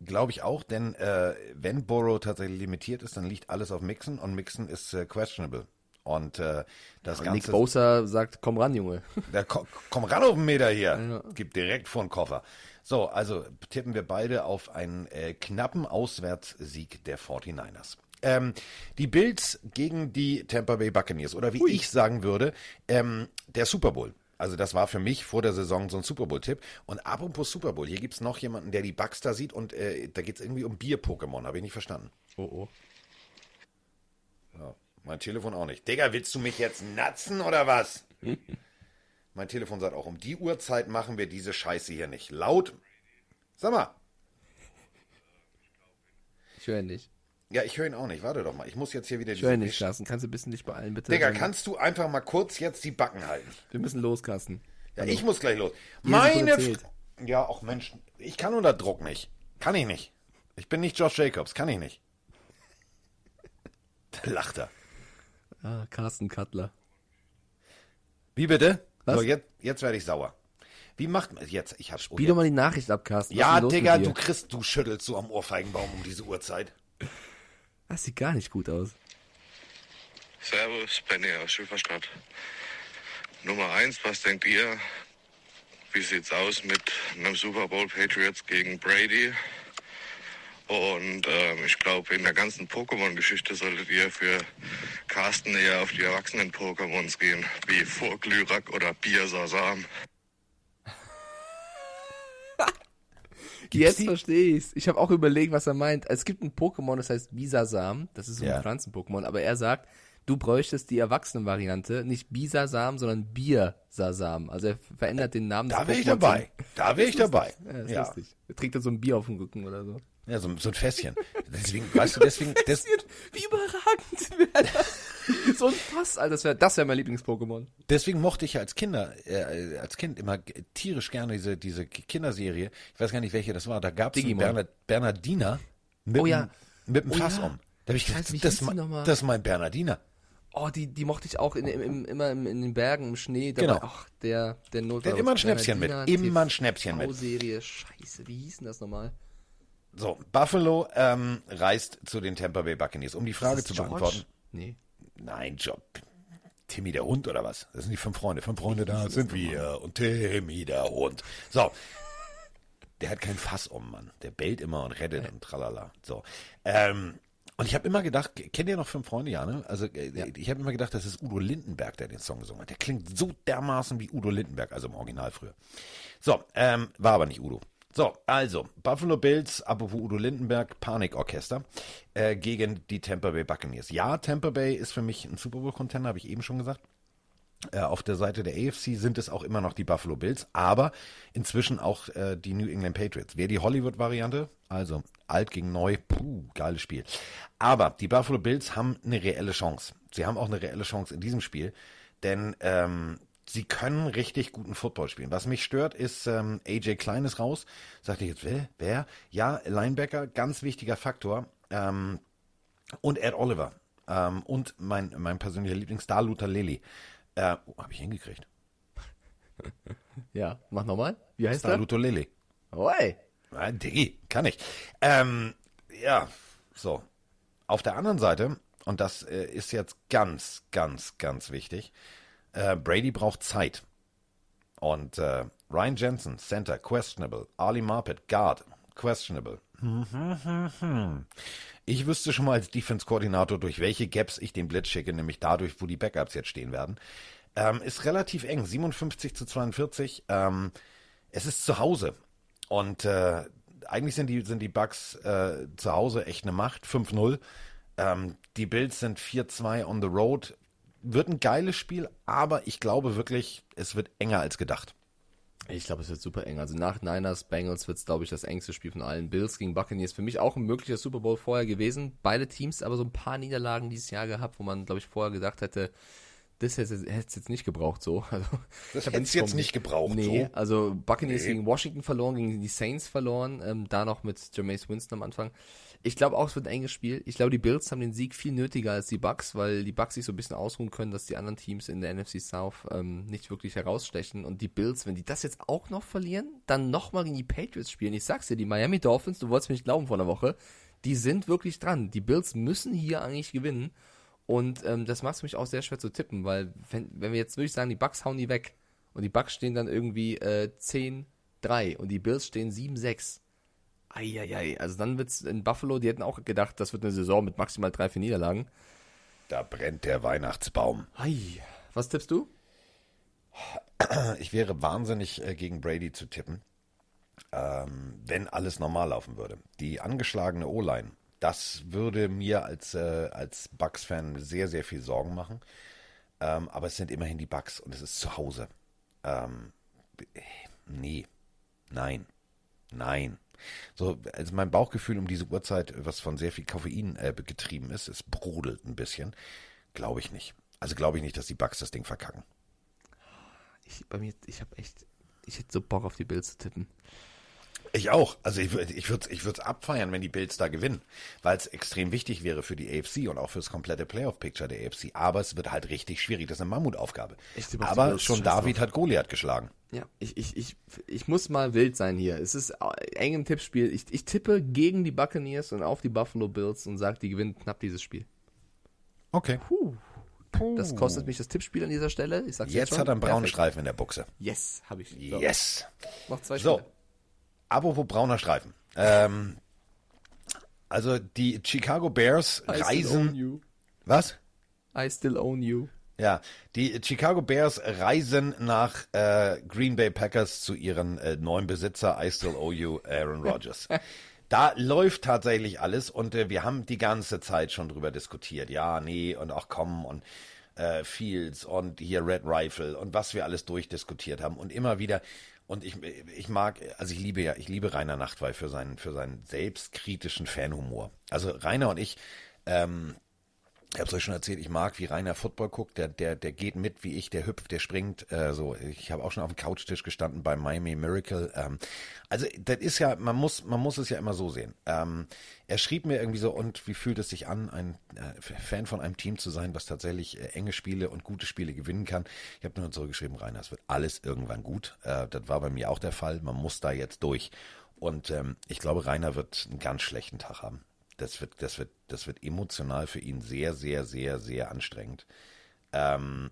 Glaube ich auch, denn äh, wenn Burrow tatsächlich limitiert ist, dann liegt alles auf Mixon und Mixon ist äh, questionable. Und äh, das Und Nick Ganze. Bosa sagt, komm ran, Junge. Da, komm, komm ran auf den Meter hier. Ja. Gib direkt vor den Koffer. So, also tippen wir beide auf einen äh, knappen Auswärtssieg der 49ers. Ähm, die Bills gegen die Tampa Bay Buccaneers oder wie ich sagen würde, ähm, der Super Bowl. Also das war für mich vor der Saison so ein Super Bowl-Tipp. Und apropos Super Bowl, hier gibt's noch jemanden, der die Bucks da sieht und äh, da geht's irgendwie um Bier-Pokémon, habe ich nicht verstanden. Oh, oh. Ja, mein Telefon auch nicht. Digga, willst du mich jetzt natzen oder was? mein Telefon sagt auch, um die Uhrzeit machen wir diese Scheiße hier nicht. Laut. Sag mal. Ich höre ihn nicht. Ja, ich höre ihn auch nicht. Warte doch mal. Ich muss jetzt hier wieder Ich höre ihn nicht, Carsten. Kannst du ein bisschen dich beeilen, bitte? Digga, kannst du einfach mal kurz jetzt die Backen halten? Wir müssen los, Carsten. Ja, ich muss gleich los. Jede Meine. Ja, auch Mensch. Ich kann unter Druck nicht. Kann ich nicht. Ich bin nicht Josh Jacobs. Kann ich nicht. Da lacht er. Ah, Carsten Cutler. Wie bitte? Was? So, jetzt, jetzt werde ich sauer. Wie macht man jetzt? Ich hab Spiel doch mal die Nachricht ab, Carsten. Ja, Digga, du kriegst, du schüttelst so am Ohrfeigenbaum um diese Uhrzeit. Das sieht gar nicht gut aus. Servus, Benny aus Schifferstadt. Nummer eins, was denkt ihr? Wie sieht's aus mit einem Super Bowl Patriots gegen Brady? Und ähm, ich glaube, in der ganzen Pokémon-Geschichte solltet ihr für Carsten eher auf die erwachsenen Pokémons gehen, wie Vorglyrak oder Biersasam. Jetzt verstehe ich's. Ich habe auch überlegt, was er meint. Es gibt ein Pokémon, das heißt Bisasam. Das ist so ein Ja. Pflanzen-Pokémon. Aber er sagt, du bräuchtest die Erwachsenen-Variante. Nicht Bisasam, sondern Biersasam. Also er verändert den Namen Da des wäre ich Pokémons. dabei. Da wäre ich dabei. Ja, ist Ja, lustig. Er trägt dann so ein Bier auf dem Rücken oder so. Ja so, so ein Fässchen. Deswegen, weißt du, deswegen, des, Wie überragend wäre das? so ein Fass, Alter. Das wäre das wär mein Lieblings-Pokémon. deswegen mochte ich ja als Kinder, äh, als Kind immer tierisch gerne diese, diese Kinderserie. Ich weiß gar nicht, welche das war. Da gab es. Bernard, Bernardiner mit, Oh ja. mit einem Oh Fass ja. um. Da habe ich gedacht, das, die mein- das ist mein Bernardiner. Oh, die, die mochte ich auch in, im, im, immer im, in den Bergen, im Schnee. Da Genau. Ach, der, der Not. Der hat immer ein Schnäpschen mit. Immer ein Schnäpschen mit. serie Scheiße, wie hieß denn das nochmal? So, Buffalo ähm, reist zu den Tampa Bay Buccaneers. Um die Frage zu George? beantworten. Nee. Nein, Job. Timmy der Hund oder was? Das sind die fünf Freunde. Fünf Freunde da sind wir und Timmy der Hund. So. Der hat kein Fass um, Mann. Der bellt immer und rettet und tralala. So. Ähm, und ich habe immer gedacht, kennt ihr noch fünf Freunde, ja, ne? Also äh, ich habe immer gedacht, das ist Udo Lindenberg, der den Song gesungen hat. Der klingt so dermaßen wie Udo Lindenberg, also im Original früher. So, ähm, war aber nicht Udo. So, also, Buffalo Bills, apropos Udo Lindenberg, Panikorchester, äh, gegen die Tampa Bay Buccaneers. Ja, Tampa Bay ist für mich ein Super Bowl-Contender, habe ich eben schon gesagt. Äh, auf der Seite der AFC sind es auch immer noch die Buffalo Bills, aber inzwischen auch äh, die New England Patriots. Wer die Hollywood-Variante, also alt gegen neu, puh, geiles Spiel. Aber die Buffalo Bills haben eine reelle Chance. Sie haben auch eine reelle Chance in diesem Spiel, denn ähm, sie können richtig guten Football spielen. Was mich stört, ist ähm, AJ Klein ist raus. Sagte ich jetzt, wer? wer? Ja, Linebacker, ganz wichtiger Faktor. Ähm, und Ed Oliver. Ähm, und mein, mein persönlicher Lieblingsstar, Luther Lilly. Äh, oh, habe ich hingekriegt. ja, mach nochmal. Wie heißt Star der? Luther Lilly. Oi. Ah, Diggi, kann ich. Ähm, ja, so. Auf der anderen Seite, und das äh, ist jetzt ganz, ganz, ganz wichtig, äh, Brady braucht Zeit. Und äh, Ryan Jensen, Center, questionable. Ali Marpet, Guard, questionable. Ich wüsste schon mal als Defense-Koordinator, durch welche Gaps ich den Blitz schicke, nämlich dadurch, wo die Backups jetzt stehen werden. Ähm, ist relativ eng, 57 zu 42. Ähm, es ist zu Hause. Und äh, eigentlich sind die, sind die Bucks äh, zu Hause echt eine Macht, 5-0. Ähm, die Bills sind 4-2 on the road wird ein geiles Spiel, aber ich glaube wirklich, es wird enger als gedacht. Ich glaube, es wird super eng. Also nach Niners, Bengals wird es, glaube ich, das engste Spiel von allen. Bills gegen Buccaneers. Für mich auch ein möglicher Super Bowl vorher gewesen. Beide Teams aber so ein paar Niederlagen dieses Jahr gehabt, wo man, glaube ich, vorher gedacht hätte, das hätte es jetzt nicht gebraucht so. Also, das hätte es jetzt nicht gebraucht nee, so. Also Buccaneers nee. gegen Washington verloren, gegen die Saints verloren, ähm, da noch mit Jameis Winston am Anfang. Ich glaube auch, es wird ein enges Spiel. Ich glaube, die Bills haben den Sieg viel nötiger als die Bucks, weil die Bucks sich so ein bisschen ausruhen können, dass die anderen Teams in der NFC South ähm, nicht wirklich herausstechen. Und die Bills, wenn die das jetzt auch noch verlieren, dann nochmal gegen die Patriots spielen. Ich sag's dir, die Miami Dolphins, du wolltest mir nicht glauben vor einer Woche, die sind wirklich dran. Die Bills müssen hier eigentlich gewinnen. Und ähm, das macht es mich auch sehr schwer zu tippen, weil wenn, wenn wir jetzt wirklich sagen, die Bucks hauen die weg und die Bucks stehen dann irgendwie äh, 10-3 und die Bills stehen 7-6 Eieiei, also dann wird's in Buffalo, die hätten auch gedacht, das wird eine Saison mit maximal drei, vier Niederlagen. Da brennt der Weihnachtsbaum. Ei, was tippst du? Ich wäre wahnsinnig äh, gegen Brady zu tippen, ähm, wenn alles normal laufen würde. Die angeschlagene O-Line, das würde mir als, äh, als Bucks-Fan sehr, sehr viel Sorgen machen. Ähm, aber es sind immerhin die Bucks und es ist zu Hause. Ähm, nee, nein, nein. So, also mein Bauchgefühl um diese Uhrzeit, was von sehr viel Koffein äh, getrieben ist, es brodelt ein bisschen. Glaube ich nicht. Also glaube ich nicht, dass die Bugs das Ding verkacken. Ich, bei mir, ich habe echt, ich hätte so Bock auf die Bills zu tippen. Ich auch. Also ich, ich würde es ich würd's abfeiern, wenn die Bills da gewinnen, weil es extrem wichtig wäre für die AFC und auch fürs komplette Playoff-Picture der AFC. Aber es wird halt richtig schwierig. Das ist eine Mammutaufgabe. Aber schon David hat Goliath geschlagen. Ja, ich, ich, ich, ich muss mal wild sein hier. Es ist eng im Tippspiel. Ich, ich tippe gegen die Buccaneers und auf die Buffalo Bills und sage, die gewinnen knapp dieses Spiel. Okay. Puh. Das kostet mich das Tippspiel an dieser Stelle. Ich sag's jetzt, jetzt hat er einen braunen Streifen in der Buchse. Yes, habe ich. So. Yes. Noch zwei Spiele. So. Apropos brauner Streifen. Ähm, also die Chicago Bears I reisen. Was? I still own you. Ja, die Chicago Bears reisen nach äh, Green Bay Packers zu ihren äh, neuen Besitzer I still owe you Aaron Rodgers. da läuft tatsächlich alles und äh, wir haben die ganze Zeit schon drüber diskutiert. Ja, nee und auch kommen und äh, Fields und hier Red Rifle und was wir alles durchdiskutiert haben und immer wieder und ich, ich mag, also ich liebe ja, ich liebe Rainer Nachtwey für seinen, für seinen selbstkritischen Fanhumor. Also Rainer und ich, ähm, ich habe es euch schon erzählt, ich mag, wie Rainer Football guckt, der, der, der geht mit wie ich, der hüpft, der springt. Äh, so, ich habe auch schon auf dem Couchtisch gestanden bei Miami Miracle. Ähm, also das ist ja, man muss, man muss es ja immer so sehen. Ähm, er schrieb mir irgendwie so, und wie fühlt es sich an, ein äh, Fan von einem Team zu sein, was tatsächlich äh, enge Spiele und gute Spiele gewinnen kann. Ich habe nur zurückgeschrieben, Rainer, es wird alles irgendwann gut. Äh, das war bei mir auch der Fall. Man muss da jetzt durch. Und ähm, ich glaube, Rainer wird einen ganz schlechten Tag haben das wird, das wird, das wird emotional für ihn sehr, sehr, sehr, sehr anstrengend. Ähm,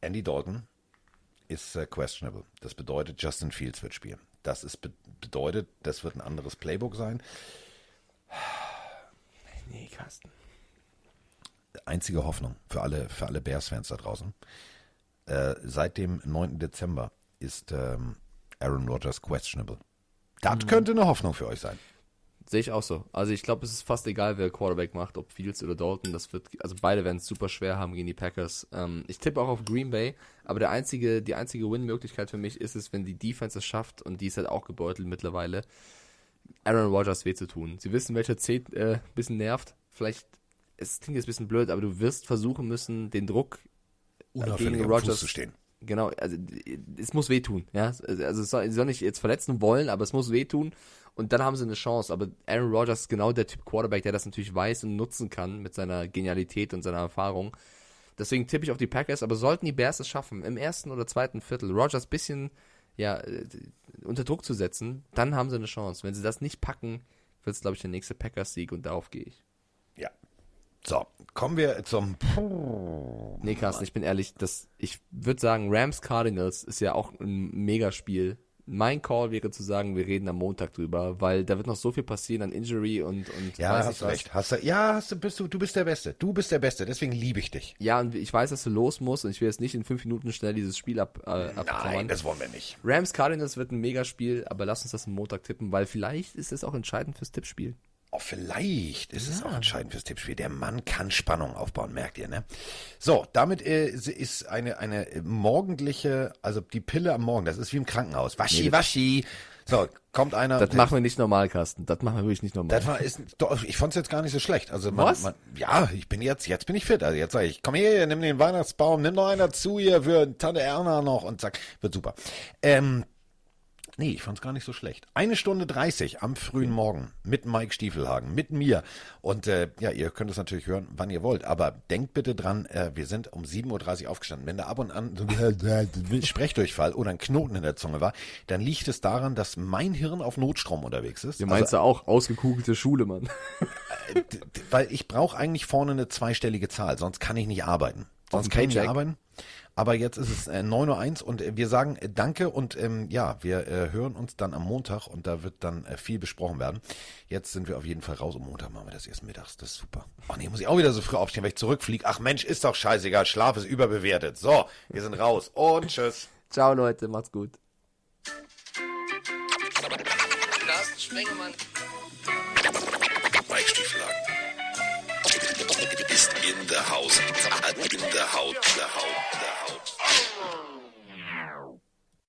Andy Dalton ist äh, questionable. Das bedeutet, Justin Fields wird spielen. Das ist be bedeutet, das wird ein anderes Playbook sein. Nee, Carsten. Einzige Hoffnung für alle, für alle Bears-Fans da draußen. Äh, seit dem 9. Dezember ist ähm, Aaron Rodgers questionable. Das mhm. könnte eine Hoffnung für euch sein Sehe ich auch so. Also ich glaube, es ist fast egal, wer Quarterback macht, ob Fields oder Dalton. Das wird, also beide werden es super schwer haben gegen die Packers. Ähm, ich tippe auch auf Green Bay, aber der einzige, die einzige Win-Möglichkeit für mich ist es, wenn die Defense es schafft, und die ist halt auch gebeutelt mittlerweile, Aaron Rodgers weh zu tun. Sie wissen, welcher C äh, bisschen nervt. Vielleicht, es klingt jetzt ein bisschen blöd, aber du wirst versuchen müssen, den Druck gegen Rodgers zu stehen. Genau, also es muss wehtun, ja. Also es soll, sie soll nicht jetzt verletzen wollen, aber es muss wehtun. Und dann haben sie eine Chance. Aber Aaron Rodgers ist genau der Typ Quarterback, der das natürlich weiß und nutzen kann mit seiner Genialität und seiner Erfahrung. Deswegen tippe ich auf die Packers, aber sollten die Bears es schaffen, im ersten oder zweiten Viertel Rodgers bisschen ja, äh, unter Druck zu setzen, dann haben sie eine Chance. Wenn sie das nicht packen, wird es, glaube ich, der nächste Packers-Sieg und darauf gehe ich. Ja. So, kommen wir zum. Nee, Carsten, ich bin ehrlich, das, ich würde sagen, Rams Cardinals ist ja auch ein Megaspiel mein Call wäre zu sagen, wir reden am Montag drüber, weil da wird noch so viel passieren an Injury und und ja, hast du recht. Hast du, ja, hast du, bist du, du bist der Beste. Du bist der Beste. Deswegen liebe ich dich. Ja, und ich weiß, dass du los musst und ich will jetzt nicht in fünf Minuten schnell dieses Spiel ab. Äh, Nein, das wollen wir nicht. Rams Cardinals wird ein Megaspiel, aber lass uns das am Montag tippen, weil vielleicht ist es auch entscheidend fürs Tippspiel. Oh, vielleicht ist es auch entscheidend fürs Tippspiel. Der Mann kann Spannung aufbauen, merkt ihr, ne? So, damit äh, ist eine, eine morgendliche, also die Pille am Morgen, das ist wie im Krankenhaus. Waschi, nee, waschi. So, kommt einer. Das machen wir nicht normal, Carsten. Das machen wir wirklich nicht normal. Das war, ist, doch, ich fand's jetzt gar nicht so schlecht. Also man, Was? Man, ja, ich bin jetzt, jetzt bin ich fit. Also jetzt sage ich, komm her, nimm den Weihnachtsbaum, nimm noch einer zu hier für Tante Erna noch und zack, wird super. Ähm, Nee, ich fand's gar nicht so schlecht. Eine Stunde 30 am frühen Morgen mit Mike Stiefelhagen, mit mir. Und äh, ja, ihr könnt es natürlich hören, wann ihr wollt. Aber denkt bitte dran, äh, wir sind um 7.30 Uhr aufgestanden. Wenn da ab und an so Sprechdurchfall oder ein Knoten in der Zunge war, dann liegt es daran, dass mein Hirn auf Notstrom unterwegs ist. Du meinst also, ja auch ausgekugelte Schule, Mann. Äh, weil ich brauche eigentlich vorne eine zweistellige Zahl, sonst kann ich nicht arbeiten. Sonst kann ich nicht arbeiten. Aber jetzt ist es äh, 9.01 Uhr und äh, wir sagen äh, Danke und ähm, ja, wir äh, hören uns dann am Montag und da wird dann äh, viel besprochen werden. Jetzt sind wir auf jeden Fall raus. Am Montag machen wir das erst mittags. Das ist super. Ach nee, muss ich auch wieder so früh aufstehen, weil ich zurückfliege. Ach Mensch, ist doch scheißegal. Schlaf ist überbewertet. So, wir sind raus und tschüss. Ciao Leute, macht's gut. Carsten Spengemann. In der Haus. In der Haut, der Haut, der Haut.